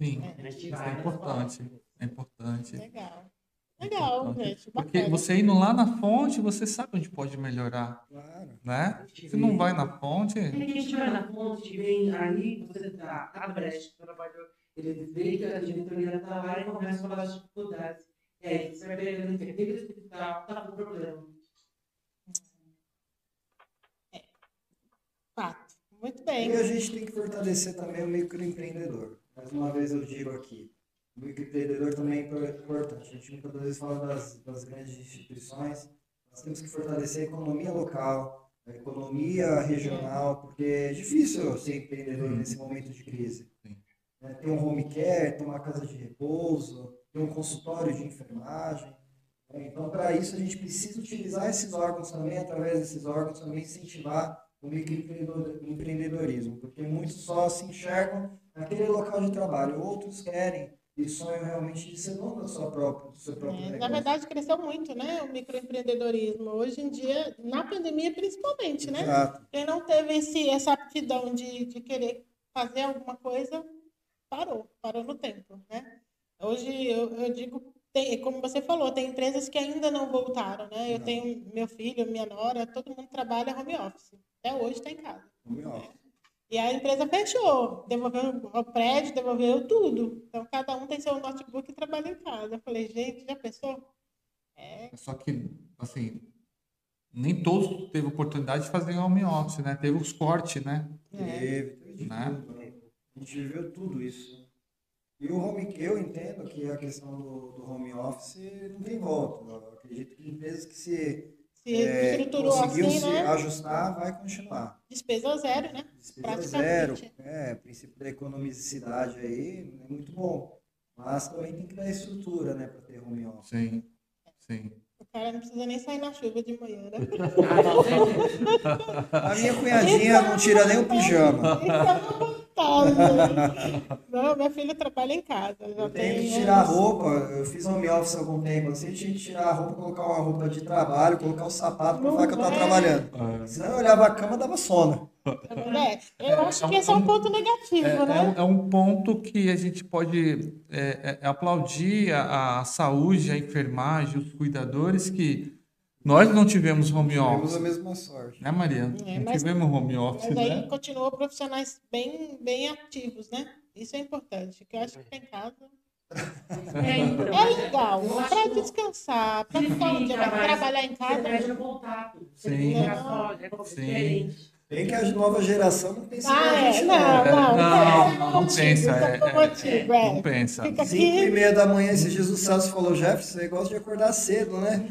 sim. A é né? importante. É importante. Legal. Legal, Importante. gente. Porque bacana. você indo lá na fonte, você sabe onde pode melhorar, Claro. né? Se não vai na fonte, Quem a gente vai na fonte, vem aí, você tá, a brecha que trabalhou, ele vê que a diretoria tá lá e começa a falar das dificuldades. E aí, você vai pegando enfermeiro do hospital, tá com problema. Fato. Muito E bem. a gente tem que fortalecer também o microempreendedor. Mais uma vez eu digo aqui, o microempreendedor também é importante. A gente muitas vezes fala das, das grandes instituições, nós temos que fortalecer a economia local, a economia regional, porque é difícil ser empreendedor nesse momento de crise. Né, Ter um home care, ter uma casa de repouso, ter um consultório de enfermagem. né? Então, para isso, a gente precisa utilizar esses órgãos também, através desses órgãos, também incentivar o microempreendedorismo, porque muitos só se enxergam naquele local de trabalho, outros querem e sonham realmente de ser dono da sua própria, do seu próprio É, negócio. na verdade, cresceu muito, né? O microempreendedorismo. Hoje em dia, na pandemia principalmente, né? Exato. Quem não teve esse, essa aptidão de, de querer fazer alguma coisa, parou, parou no tempo, né? Hoje, eu, eu digo, tem, como você falou, tem empresas que ainda não voltaram, né? Eu Não. tenho meu filho, minha nora, todo mundo trabalha home office. Até hoje está em casa. Home office. E a empresa fechou, devolveu o prédio, devolveu tudo. Então, cada um tem seu notebook e trabalha em casa. Eu falei, gente, já pensou? É, só que, assim, nem todos teve oportunidade de fazer home office, né? Teve os cortes, né? é. Teve, Né? tudo. né? A gente viveu tudo isso. E o home, eu entendo que a questão do, do home office não tem volta. Eu acredito que empresas que se Se é, estruturou conseguiu assim, se né? ajustar, vai continuar. Despesa zero, né? Despesa zero, Praticamente. é, o princípio da economicidade aí é muito bom. Mas também tem que dar estrutura, né, para ter home office. Sim, sim. O cara não precisa nem sair na chuva de manhã, né? A minha cunhadinha não tira nem o pijama. Isso é uma vantagem. Não, minha filha trabalha em casa. Já Eu tenho tem que tirar a roupa, eu fiz home office há algum tempo, assim, eu tinha que tirar a roupa, colocar uma roupa de trabalho, colocar o sapato para Não falar que eu tava vai. trabalhando. Senão eu olhava a cama dava sono. É, eu acho que esse é um ponto negativo, É, é né? um- é um ponto que a gente pode é, é, aplaudir a, a saúde, a enfermagem, os cuidadores que nós não tivemos home Tivemos office, a mesma sorte. né, Maria? É, não mas- tivemos home office, Mas aí né? continuou profissionais bem, bem ativos, né? Isso é importante, que eu acho que ficar em casa É, então, é legal, para descansar, para ficar um dia, mais- trabalhar em Você casa. perde o contato. Você Sim. fica só, é diferente. Bem que a nova geração não pensa igual Ah, a é, gente, não, não. não, Não, não, não pensa, é, é, é. Não pensa. Fica Cinco e meia da manhã, esse Jesus Celso falou, Jefferson, você gosta de acordar cedo, né?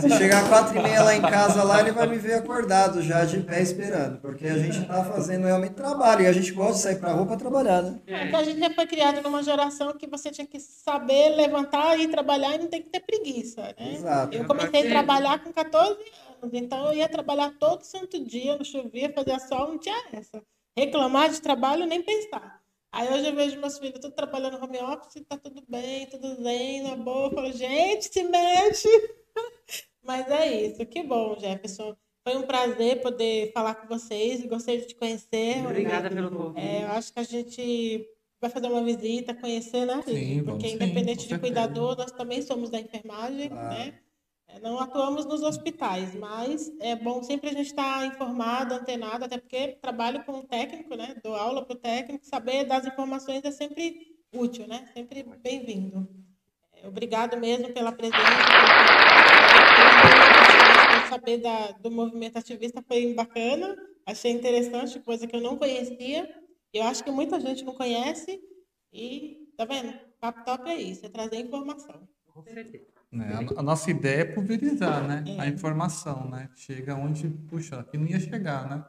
Se chegar quatro e meia lá em casa, lá, ele vai me ver acordado já, de pé esperando. Porque a gente tá fazendo realmente trabalho, e a gente gosta de sair pra rua pra trabalhar, né? Porque a gente já foi criado numa geração que você tinha que saber levantar e trabalhar e não tem que ter preguiça, né? Exato. Eu comecei a trabalhar com 14 anos, então eu ia trabalhar todo santo dia, não chovia, fazia sol, não tinha essa. Reclamar de trabalho, nem pensar. Aí hoje eu vejo meus filhos tudo trabalhando no home office, tá tudo bem, tudo zen, na boa. Eu falo, gente, se mexe. Mas é isso, que bom, Jefferson. Foi um prazer poder falar com vocês, gostei de te conhecer. Obrigada pelo convite. É, eu acho que a gente vai fazer uma visita, conhecer, né? Sim, vamos Porque sim, independente com de cuidador, nós também somos da enfermagem, Claro. né? É, Não atuamos nos hospitais, mas é bom sempre a gente estar informado, antenado, até porque trabalho com o técnico, né? Dou aula para o técnico, saber das informações é sempre útil, né? Sempre bem-vindo. É, Obrigado mesmo pela presença. Saber da, do movimento ativista foi bacana, achei interessante, coisa que eu não conhecia. Eu acho que muita gente não conhece e, tá vendo? Papo Top é isso, é trazer informação. Com certeza. Né? A, a nossa ideia é pulverizar, né? É. A informação, né? Chega onde, puxa, aqui não ia chegar, né?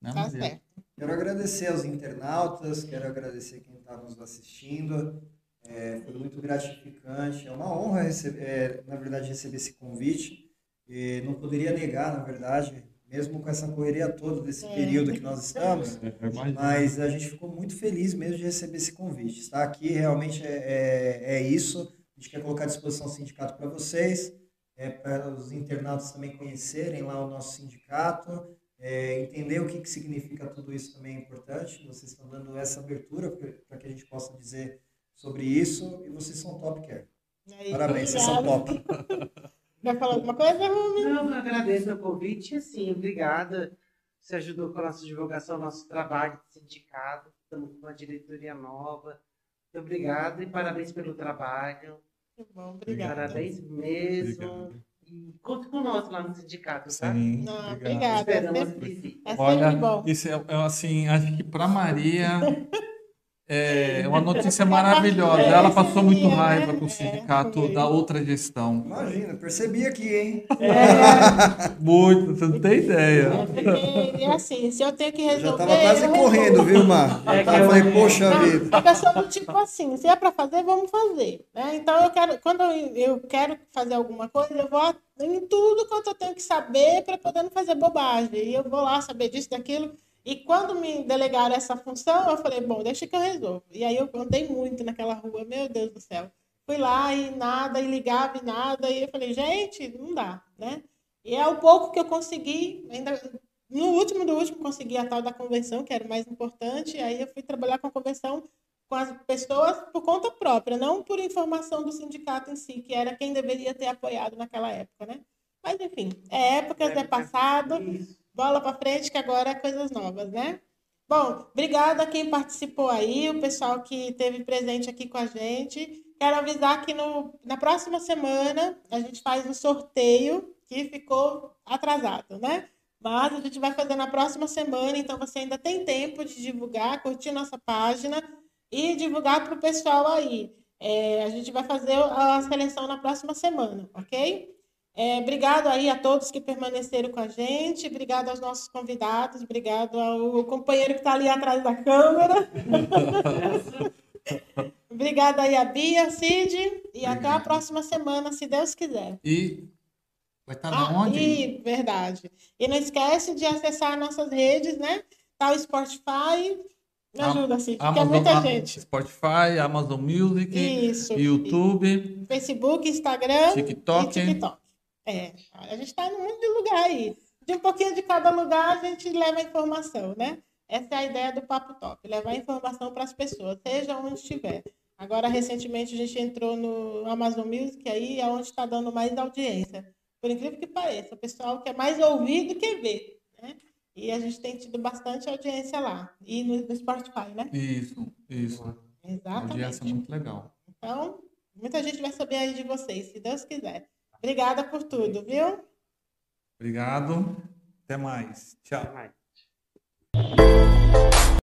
Né, Tá certo. Quero agradecer aos internautas, quero agradecer quem está nos assistindo. É, foi muito gratificante, é uma honra, receber, é, na verdade, receber esse convite. E não poderia negar, na verdade, mesmo com essa correria toda desse É. período que nós estamos, imagino. mas a gente ficou muito feliz mesmo de receber esse convite. Estar aqui realmente é, é, é isso. A gente quer colocar à disposição o sindicato para vocês, é, para os internautas também conhecerem lá o nosso sindicato, é, entender o que, que significa tudo isso também é importante. Vocês estão dando essa abertura para que a gente possa dizer sobre isso e vocês são top care. Isso, Parabéns, vocês são obrigada. top. Quer falar alguma coisa, Rumi? Não, eu agradeço o convite, assim, obrigada. Você ajudou com a nossa divulgação, nosso trabalho de sindicato. Estamos com uma diretoria nova. Muito obrigado e parabéns pelo trabalho. Bom, obrigada. Parabéns mesmo. Obrigado. E conte com nós lá no sindicato, tá? Sim, Não, obrigado. obrigada. Esperamos É sempre, é sempre Olha, bom. isso é, é assim, acho que para Maria é uma notícia maravilhosa. Ela passou muito né? raiva com o É, sindicato da outra gestão. Imagina, percebi aqui, hein? Muito, você não tem ideia. É porque, é assim, se eu tenho que Eu já resolver. estava quase eu correndo, viu, Mar? É Eu eu- falei, poxa vida. a pessoa do tipo assim, se é para fazer, vamos fazer. Né? Então eu quero, quando eu, eu quero fazer alguma coisa, eu vou em tudo quanto eu tenho que saber para poder não fazer bobagem. E eu vou lá saber disso, daquilo. E quando me delegaram essa função, eu falei, bom, deixa que eu resolvo. E aí eu andei muito naquela rua, meu Deus do céu. Fui lá e nada, e ligava e nada, e eu falei, gente, não dá, né? E é o pouco que eu consegui, ainda no último do último consegui a tal da convenção, que era o mais importante, e aí eu fui trabalhar com a convenção com as pessoas por conta própria, não por informação do sindicato em si, que era quem deveria ter apoiado naquela época, né? Mas enfim, é épocas, é passado, Isso. Bola para frente, que agora é coisas novas, né? Bom, obrigada a quem participou aí, o pessoal que esteve presente aqui com a gente. Quero avisar que no, na próxima semana a gente faz um sorteio que ficou atrasado, né? Mas a gente vai fazer na próxima semana, então você ainda tem tempo de divulgar, curtir nossa página e divulgar para o pessoal aí. É, a gente vai fazer a seleção na próxima semana, ok? É, obrigado aí a todos que permaneceram com a gente, obrigado aos nossos convidados, obrigado ao companheiro que está ali atrás da câmera. Obrigada aí a Bia, Cid, e até a próxima semana, se Deus quiser. E vai estar Ah, na onde? e, verdade. E não esquece de acessar nossas redes, né? Tá o Spotify. Me ajuda, Cid, que é Amazon, muita a- gente. Spotify, Amazon Music, Isso. YouTube, Facebook, Instagram TikTok. TikTok. É, a gente está num monte de lugar aí. De um pouquinho de cada lugar a gente leva a informação, né? Essa é a ideia do Papo Top, levar informação para as pessoas, seja onde estiver. Agora, recentemente, a gente entrou no Amazon Music, aí é onde está dando mais audiência. Por incrível que pareça, o pessoal quer mais ouvir do que ver, né? E a gente tem tido bastante audiência lá. E no, no Spotify, né? Isso, isso. Exatamente. Audiência muito legal. Então, muita gente vai saber aí de vocês, se Deus quiser. Obrigada por tudo, viu? Obrigado. Até mais. Tchau. Até mais.